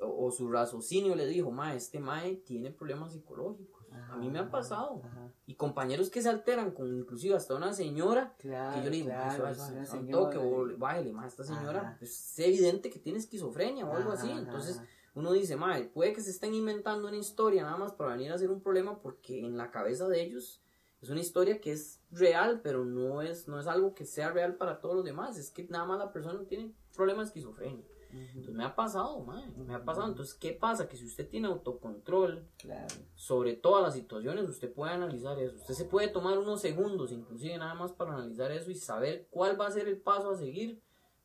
o, o su raciocinio le dijo, ma, este mae tiene problemas psicológicos. A mí me ha Ajá, pasado. ajá. Y compañeros que se alteran con inclusive hasta una señora Claro, que yo le digo, claro, "Suave, es suave, una suave, un señora, toque, o bájele, ma, esta señora, pues, es evidente que tiene esquizofrenia o algo así. Entonces, uno dice, madre, puede que se estén inventando una historia nada más para venir a hacer un problema porque en la cabeza de ellos es una historia que es real, pero no es, no es algo que sea real para todos los demás. Es que nada más la persona tiene problemas de esquizofrenia. Entonces me ha pasado, madre, me ha pasado. Entonces, ¿qué pasa? Que si usted tiene autocontrol Claro. sobre todas las situaciones, usted puede analizar eso. Usted se puede tomar unos segundos, inclusive nada más para analizar eso y saber cuál va a ser el paso a seguir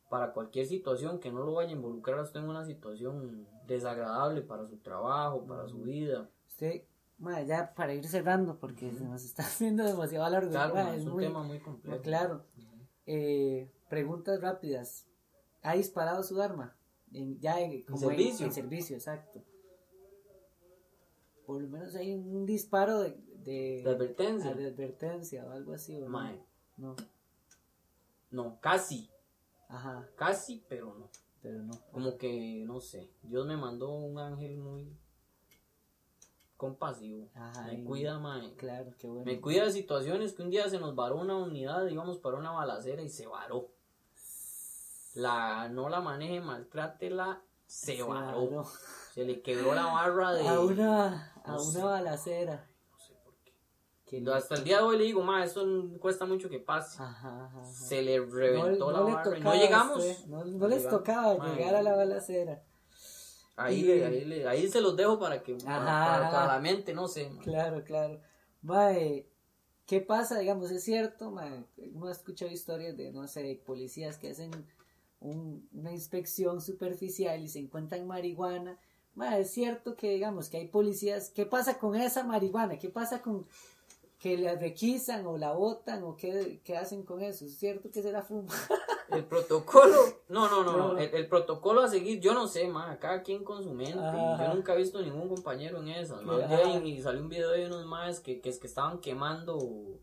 para cualquier situación que no lo vaya a involucrar a usted en una situación desagradable para su trabajo, para su vida. Usted, ma, ya para ir cerrando, porque se nos está haciendo demasiado largo. Claro, ma, ma, es es un muy- tema muy complejo. Claro. Eh, preguntas rápidas. ¿Ha disparado su arma? En, ya en, como en- servicio? En, servicio, exacto. Por lo menos hay un disparo de, de, De advertencia. de advertencia o algo así. Mae, No. no, casi, Ajá, casi, pero no. pero no. Como que, no sé, Dios me mandó un ángel muy compasivo. Ajá, me cuida, mae. Claro, qué bueno. Me cuida de situaciones que un día se nos varó una unidad, íbamos para una balacera y se varó. La, no la maneje, maltrátela, se, Se varó. varó. Se le quebró la barra de... A una, a no una sé. balacera. No sé por qué. Que Hasta el día de hoy le digo, ma, eso cuesta mucho que pase. Ajá, ajá, ajá. Se le reventó la barra no llegamos. usted, no, no les Llegamos. tocaba llegar a la balacera. Ahí, Y- ahí, le- ahí se los dejo para que para, Ajá, para- para la mente, no sé. ma. Claro, claro. Mae, ¿qué pasa? Digamos, es cierto, mae, uno ha escuchado historias de, no sé, policías que hacen un- una inspección superficial y se encuentran marihuana. Mae, es cierto que, digamos, que hay policías, ¿qué pasa con esa marihuana? ¿Qué pasa con que la requisan o la botan o qué, qué hacen con eso? ¿Es cierto que se la fuma? El protocolo, no, no, no, no. El, el protocolo a seguir, yo no sé, ma, cada quien con su mente. Ajá. Yo nunca he visto ningún compañero en esas. Bien, y salió un video de unos más que, que, que estaban quemando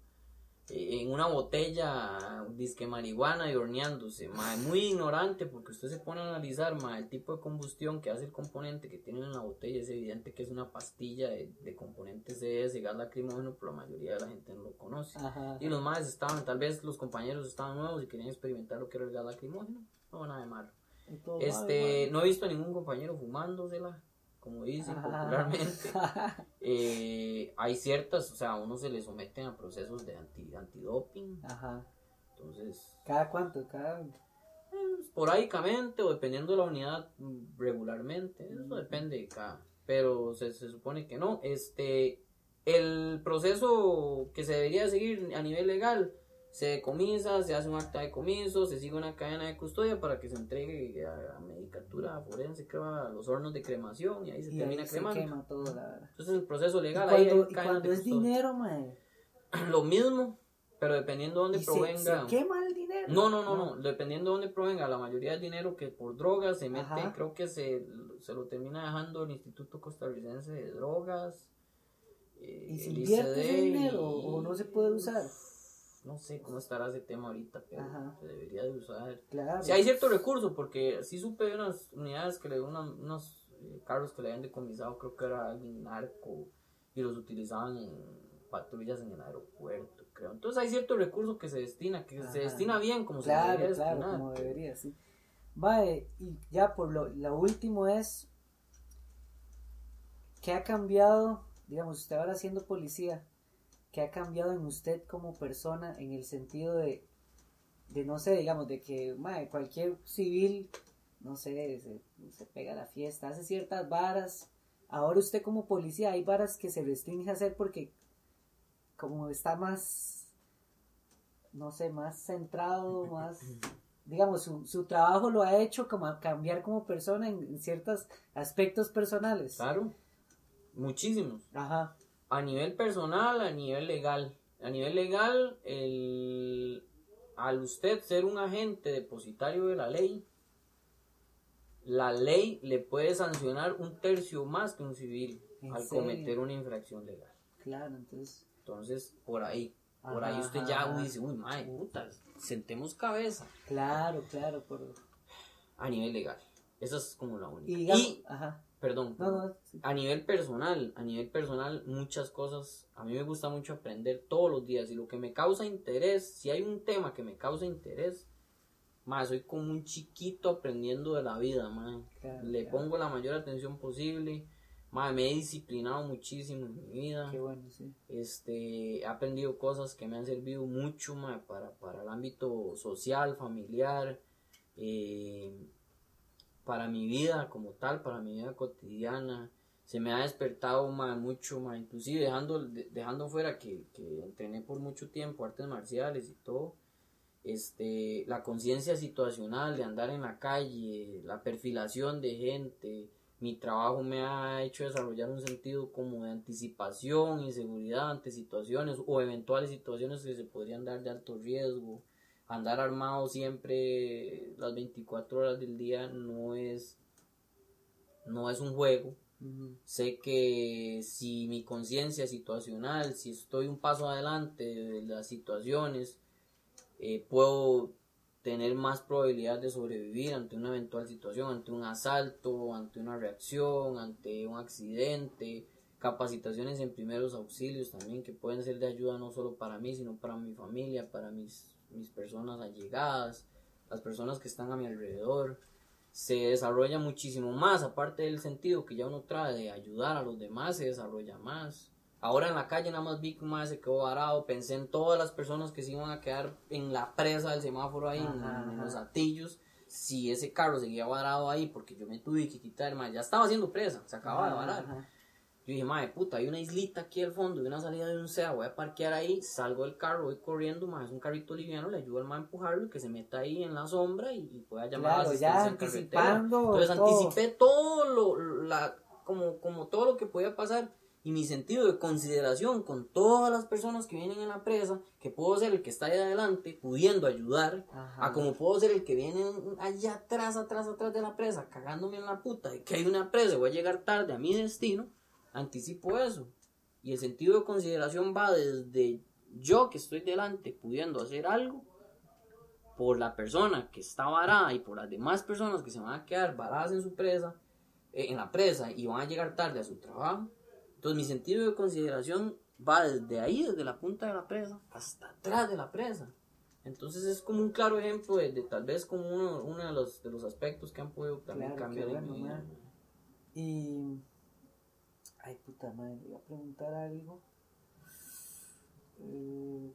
en una botella disque marihuana y horneándose. Ma, muy ignorante porque usted se pone a analizar ma, el tipo de combustión que hace el componente que tienen en la botella. Es evidente que es una pastilla de, de componentes de gas lacrimógeno, pero la mayoría de la gente no lo conoce. Ajá. Y los más estaban, tal vez los compañeros estaban nuevos y querían experimentar lo que era el gas lacrimógeno. No, nada de malo. Este, mae, no he visto ningún compañero fumándosela, como dicen popularmente. Eh, hay ciertas, o sea, a uno se le someten a procesos de anti, antidoping. Ajá. Entonces, ¿Cada cuánto? Cada... eh, esporádicamente o dependiendo de la unidad mm, regularmente. Eso depende de cada. Pero se, se supone que no. Este, el proceso que se debería seguir a nivel legal se decomisa, se hace un acta de comiso, se sigue una cadena de custodia para que se entregue a, a medicatura forense, creo, a los hornos de cremación y ahí se Y termina ahí se cremando. quema todo, la verdad. Entonces el proceso Y legal ahí cuando, hay y cuando de es custodia. dinero, mae. Lo mismo, pero dependiendo de y dónde se, provenga. se quema el dinero. No, no, no, no, dependiendo de dónde provenga, la mayoría del dinero que por drogas se mete, Ajá. creo que se, se lo termina dejando el Instituto Costarricense de Drogas. eh, ¿Y se el invierte ese dinero y- o no se puede usar? No sé cómo estará ese tema ahorita, pero Ajá. se debería de usar. Claro. Si hay cierto recurso, porque sí supe de unas unidades que le una- unos eh, carros que le habían decomisado, creo que era alguien narco, y los utilizaban en patrullas en el aeropuerto, creo. Entonces hay cierto recurso que se destina, que se destina bien, como se debería claro, destinar. como debería, sí. Vale, y ya por lo, lo último es, ¿qué ha cambiado, digamos, usted ahora siendo policía, qué ha cambiado en usted como persona en el sentido de, de no sé, digamos, de que mae, cualquier civil, no sé, se, se pega a la fiesta, hace ciertas varas, ahora usted como policía hay varas que se restringe a hacer porque como está más, no sé, más centrado, más digamos, su, su trabajo lo ha hecho como a cambiar como persona en, en ciertos aspectos personales. Claro, muchísimos. Ajá, A nivel personal, a nivel legal. A nivel legal, el, al usted ser un agente depositario de la ley, la ley le puede sancionar un tercio más que un civil ¿En al serio? cometer una infracción legal. claro, entonces, Entonces, por ahí, por ahí usted ajá, ya dice, uy, madre, putas, sentemos cabeza claro, claro, por... a nivel legal. Esa es como la única. Y Y, ajá, perdón, no, no, sí, a nivel personal, a nivel personal, muchas cosas, a mí me gusta mucho aprender todos los días y lo que me causa interés, si hay un tema que me causa interés, más soy como un chiquito aprendiendo de la vida, mae. claro, Le claro. pongo la mayor atención posible, mae, me he disciplinado muchísimo en mi vida. Qué bueno, sí. Este, he aprendido cosas que me han servido mucho mae, para, para el ámbito social, familiar, eh, para mi vida como tal, para mi vida cotidiana. Se me ha despertado mae, mucho, mae, inclusive dejando, de- dejando fuera que, que entrené por mucho tiempo artes marciales y todo. Este, la conciencia situacional de andar en la calle, la perfilación de gente, mi trabajo me ha hecho desarrollar un sentido como de anticipación y seguridad ante situaciones o eventuales situaciones que se podrían dar de alto riesgo. Andar armado siempre las 24 horas del día no es no es un juego. Sé que si mi conciencia situacional, si estoy un paso adelante de las situaciones, eh, puedo tener más probabilidad de sobrevivir ante una eventual situación, ante un asalto, ante una reacción, ante un accidente, capacitaciones en primeros auxilios también que pueden ser de ayuda no solo para mí, sino para mi familia, para mis, mis personas allegadas, las personas que están a mi alrededor. Se desarrolla muchísimo más, aparte del sentido que ya uno trae de ayudar a los demás, se desarrolla más. Ahora en la calle nada más vi que mae se quedó varado, pensé en todas las personas que se iban a quedar en la presa del semáforo ahí, en- Ajá, en, ajá. los atillos. Si ese carro seguía varado ahí, porque yo me tuve que quitar, mae, ya estaba haciendo presa, se acababa de varar. ajá. Yo dije, madre puta, hay una islita aquí al fondo y una salida de un SEA, voy a parquear ahí, salgo del carro, voy corriendo, más es un carrito liviano, le ayudo al man a empujarlo y que se meta ahí en la sombra y, y pueda llamar a la Claro, ya anticipando Entonces todo. anticipé todo lo, la, como, como todo lo que podía pasar y mi sentido de consideración con todas las personas que vienen en la presa, que puedo ser el que está ahí adelante, pudiendo ayudar, Ajá. a como puedo ser el que viene allá atrás, atrás, atrás de la presa, cagándome en la puta, de que hay una presa, y voy a llegar tarde a mi destino, anticipo eso. Y el sentido de consideración va desde yo que estoy delante pudiendo hacer algo por la persona que está varada y por las demás personas que se van a quedar varadas en su presa, eh, en la presa y van a llegar tarde a su trabajo. Entonces mi sentido de consideración va desde ahí, desde la punta de la presa, hasta atrás de la presa. Entonces es como un claro ejemplo de, de tal vez como uno, uno de, los, de los aspectos que han podido también Claro, cambiar en mi vida. Y. Ay, puta madre, voy a preguntar algo. Eh,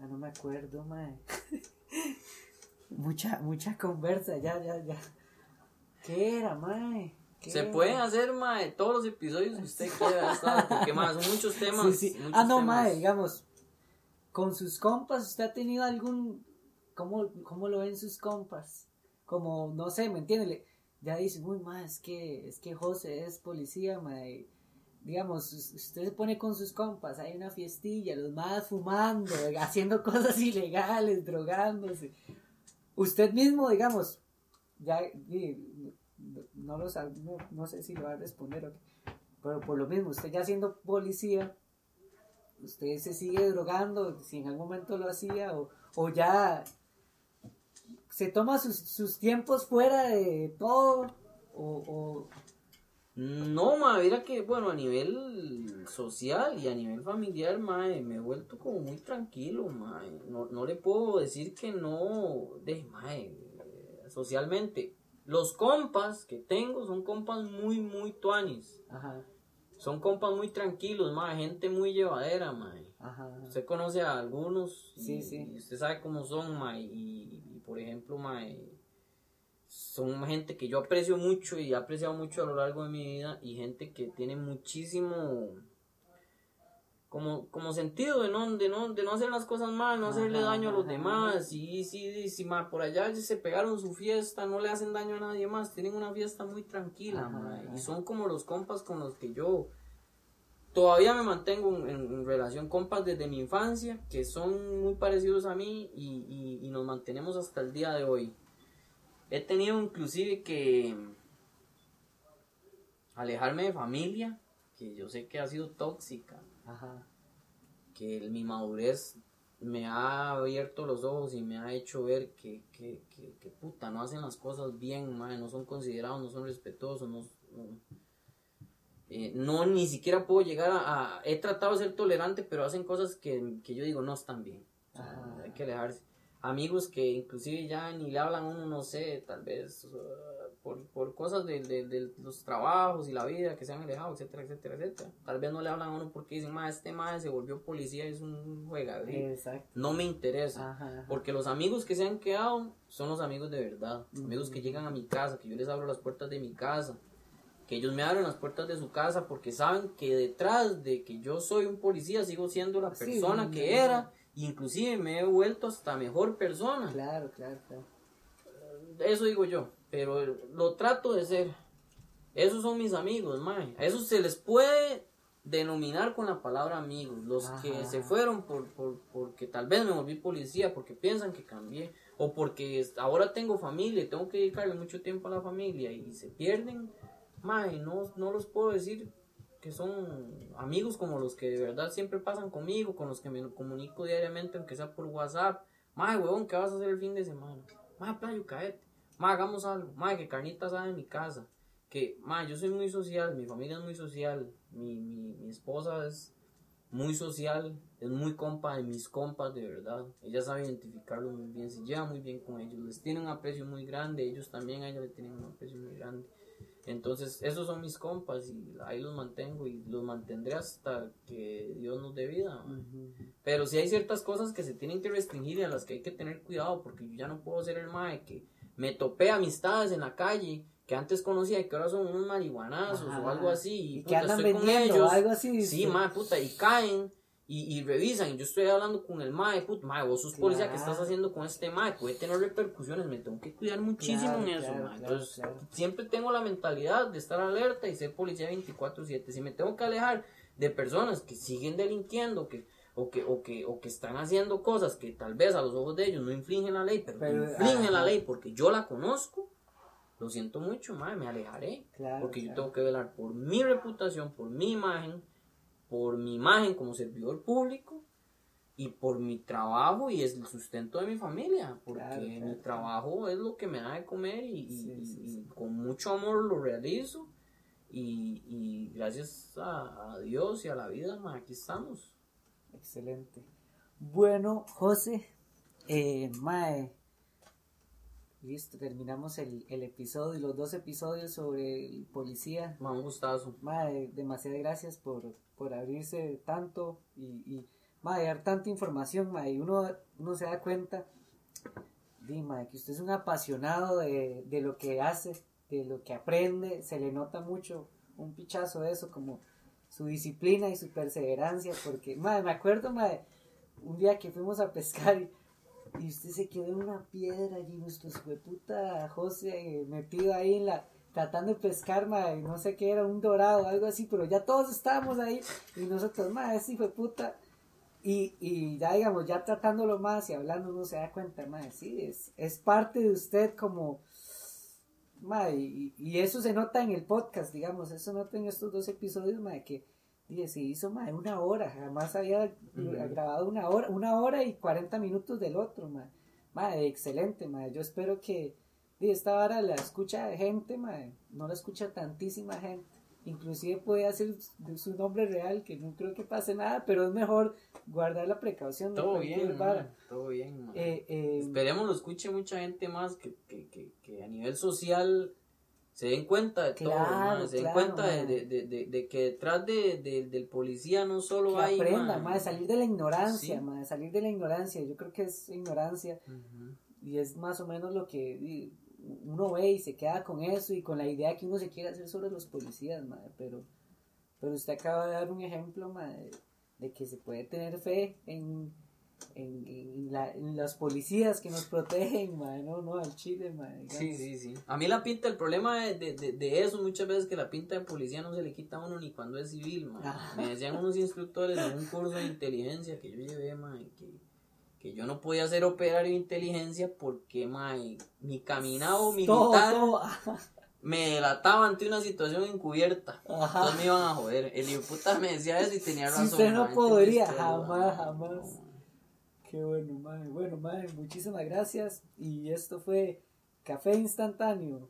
ah, no me acuerdo, mae. mucha, mucha conversa, ya, ya, ya. ¿Qué era, mae? Se pueden hacer, mae, todos los episodios que usted quiera, ¿sabes? porque más son muchos temas. Sí, sí. muchos Ah, no, temas. mae, digamos, con sus compas, ¿usted ha tenido algún, cómo, cómo lo ven sus compas? Como, no sé, ¿me entiende? Ya dicen, uy, mae, es que, es que José es policía, mae. Digamos, us- usted se pone con sus compas, hay una fiestilla, los más fumando, haciendo cosas ilegales, drogándose. Usted mismo, digamos, ya, no, lo no, no sé si lo va a responder o qué, pero por lo mismo, usted ya siendo policía, usted se sigue drogando, si en algún momento lo hacía, o, o ya se toma sus, sus tiempos fuera de todo, o, o No, ma, mira que, bueno, a nivel social y a nivel familiar, ma, me he vuelto como muy tranquilo, ma. No, no le puedo decir que no, de, ma, eh, socialmente. Los compas que tengo son compas muy, muy tuanis. ajá, Son compas muy tranquilos, ma, gente muy llevadera, ma. ajá, Usted conoce a algunos y, Sí, sí. y usted sabe cómo son, ma, y, por ejemplo, ma, eh, son gente que yo aprecio mucho y he apreciado mucho a lo largo de mi vida y gente que tiene muchísimo como, como sentido de no, de no, de no hacer las cosas mal, no hacerle Ajá, daño a los ajá. demás y si, si ma, por allá se pegaron su fiesta, no le hacen daño a nadie más, tienen una fiesta muy tranquila, y son como los compas con los que yo todavía me mantengo en, relación compas desde mi infancia, que son muy parecidos a mí y, y- y nos mantenemos hasta el día de hoy. He tenido inclusive que alejarme de familia, que yo sé que ha sido tóxica, ajá, que el- mi madurez me ha abierto los ojos y me ha hecho ver que, que, que, que puta, no hacen las cosas bien, mae, no son considerados, no son respetuosos, no, no- eh, no, ni siquiera puedo llegar a, a- He tratado de ser tolerante, pero hacen cosas que, que yo digo no están bien. O sea, Ajá. hay que alejarse. Amigos que inclusive ya ni le hablan a uno, no sé, tal vez uh, por, por cosas de, de- de los trabajos y la vida que se han alejado, etcétera, etcétera, etcétera. Tal vez no le hablan a uno porque dicen, ma, este madre se volvió policía y es un juegador. exacto, No me interesa. ajá, ajá. Porque los amigos que se han quedado son los amigos de verdad. Amigos que Ujú. llegan a mi casa, que yo les abro las puertas de mi casa. Que ellos me abren las puertas de su casa porque saben que detrás de que yo soy un policía sigo siendo la persona que era. Inclusive me he vuelto hasta mejor persona. Claro, claro, claro. Eso digo yo. Pero lo trato de ser. Esos son mis amigos, mae. A esos se les puede denominar con la palabra amigos. Los que se fueron por, por, porque tal vez me volví policía, porque piensan que cambié, o porque ahora tengo familia tengo que dedicarle mucho tiempo a la familia y se pierden, mae, no, no los puedo decir que son amigos como los que de verdad siempre pasan conmigo, con los que me comunico diariamente, aunque sea por WhatsApp. Mae, huevón, ¿qué vas a hacer el fin de semana? Mae, playo, caete. Mae, hagamos algo. Mae, que carnita asada en mi casa. Que, mae, yo soy muy social, mi familia es muy social, mi, mi, mi esposa es muy social, es muy compa de mis compas, de verdad. Ella sabe identificarlo muy bien, se lleva muy bien con ellos, les tiene un aprecio muy grande, ellos también a ella le tienen un aprecio muy grande. Entonces, esos son mis compas y ahí los mantengo y los mantendré hasta que Dios nos dé vida. Pero sí hay ciertas cosas que se tienen que restringir y a las que hay que tener cuidado, porque yo ya no puedo ser el mae que me topé amistades en la calle que antes conocía y que ahora son unos marihuanazos o Ajá. algo así. Y, Y que andan estoy con ellos. algo así. Sí, mae, puta, y caen y, y revisan. Y yo estoy hablando con el mae, puta, mae, vos sos policía, ¿qué Claro. estás haciendo con este mae? Puede tener repercusiones, me tengo que cuidar muchísimo Claro, en eso, claro, mae. Entonces, siempre tengo la mentalidad de estar alerta y ser policía 24-7. Si me tengo que alejar de personas que siguen delinquiendo, que o que, o que, o que están haciendo cosas que tal vez a los ojos de ellos no infringen la ley, pero, Pero, infringen la ajá. ley porque yo la conozco, lo siento mucho, mae, me alejaré. Claro, porque yo claro. tengo que velar por mi reputación, por mi imagen, por mi imagen como servidor público y por mi trabajo y es el sustento de mi familia, porque Claro, mi claro. trabajo es lo que me da de comer y, y- Sí, y- sí, y sí. con mucho amor lo realizo y, y gracias a, a Dios y a la vida, ma, aquí estamos. Excelente. Bueno, José, eh, Mae, listo, terminamos el, el episodio, los dos episodios sobre el policía. Ma, un gustazo. Mae, demasiadas gracias por, por abrirse tanto y, y mae, dar tanta información, mae, y uno, uno se da cuenta, di, mae, que usted es un apasionado de, de lo que hace, de lo que aprende, se le nota mucho un pichazo de eso, como su disciplina y su perseverancia, porque, madre, me acuerdo, madre, un día que fuimos a pescar y, usted se quedó en una piedra y nuestro puta José metido ahí en la, tratando de pescar, no sé qué era, un dorado, algo así, pero ya todos estábamos ahí y nosotros, madre, ese hijo puta, y, y ya digamos, ya tratándolo más y hablando uno se da cuenta, madre, sí, es, es parte de usted como, madre, y, y, eso se nota en el podcast, digamos, eso nota en estos dos episodios, madre, que dije, se hizo, madre, una hora, jamás había grabado una hora, una hora y cuarenta minutos del otro, madre, madre, excelente, madre, yo espero que, esta vara la escucha gente, madre, no la escucha tantísima gente inclusive puede hacer su nombre real, que no creo que pase nada, pero es mejor guardar la precaución. Todo bien, todo bien. Eh, eh, Esperemos lo escuche mucha gente más que, que, que, que, a nivel social se den cuenta de todo, se den cuenta de, de, de, de, que detrás de, del policía no solo que hay... Aprenda, de salir de la ignorancia, de salir de la ignorancia, yo creo que es ignorancia y es más o menos lo que uno ve y se queda con eso y con la idea que uno se quiere hacer sobre los policías, madre, pero, pero usted acaba de dar un ejemplo, madre, de que se puede tener fe en, en, en, la, en las policías que nos protegen, madre, no, no, al Chile, madre. Sí, sí, sí. A mí la pinta, el problema de, de, de, eso muchas veces que la pinta de policía no se le quita a uno ni cuando es civil, madre. Ah. Me decían unos instructores en un curso de inteligencia que yo llevé, madre, que que yo no podía ser operario de inteligencia porque mi caminado militar me delataba ante una situación encubierta. Entonces me iban a joder. El hijo puta me decía eso y tenía razón. Si usted no podría, jamás, jamás. Qué bueno, madre. Bueno, madre, muchísimas gracias. Y esto fue Café Instantáneo.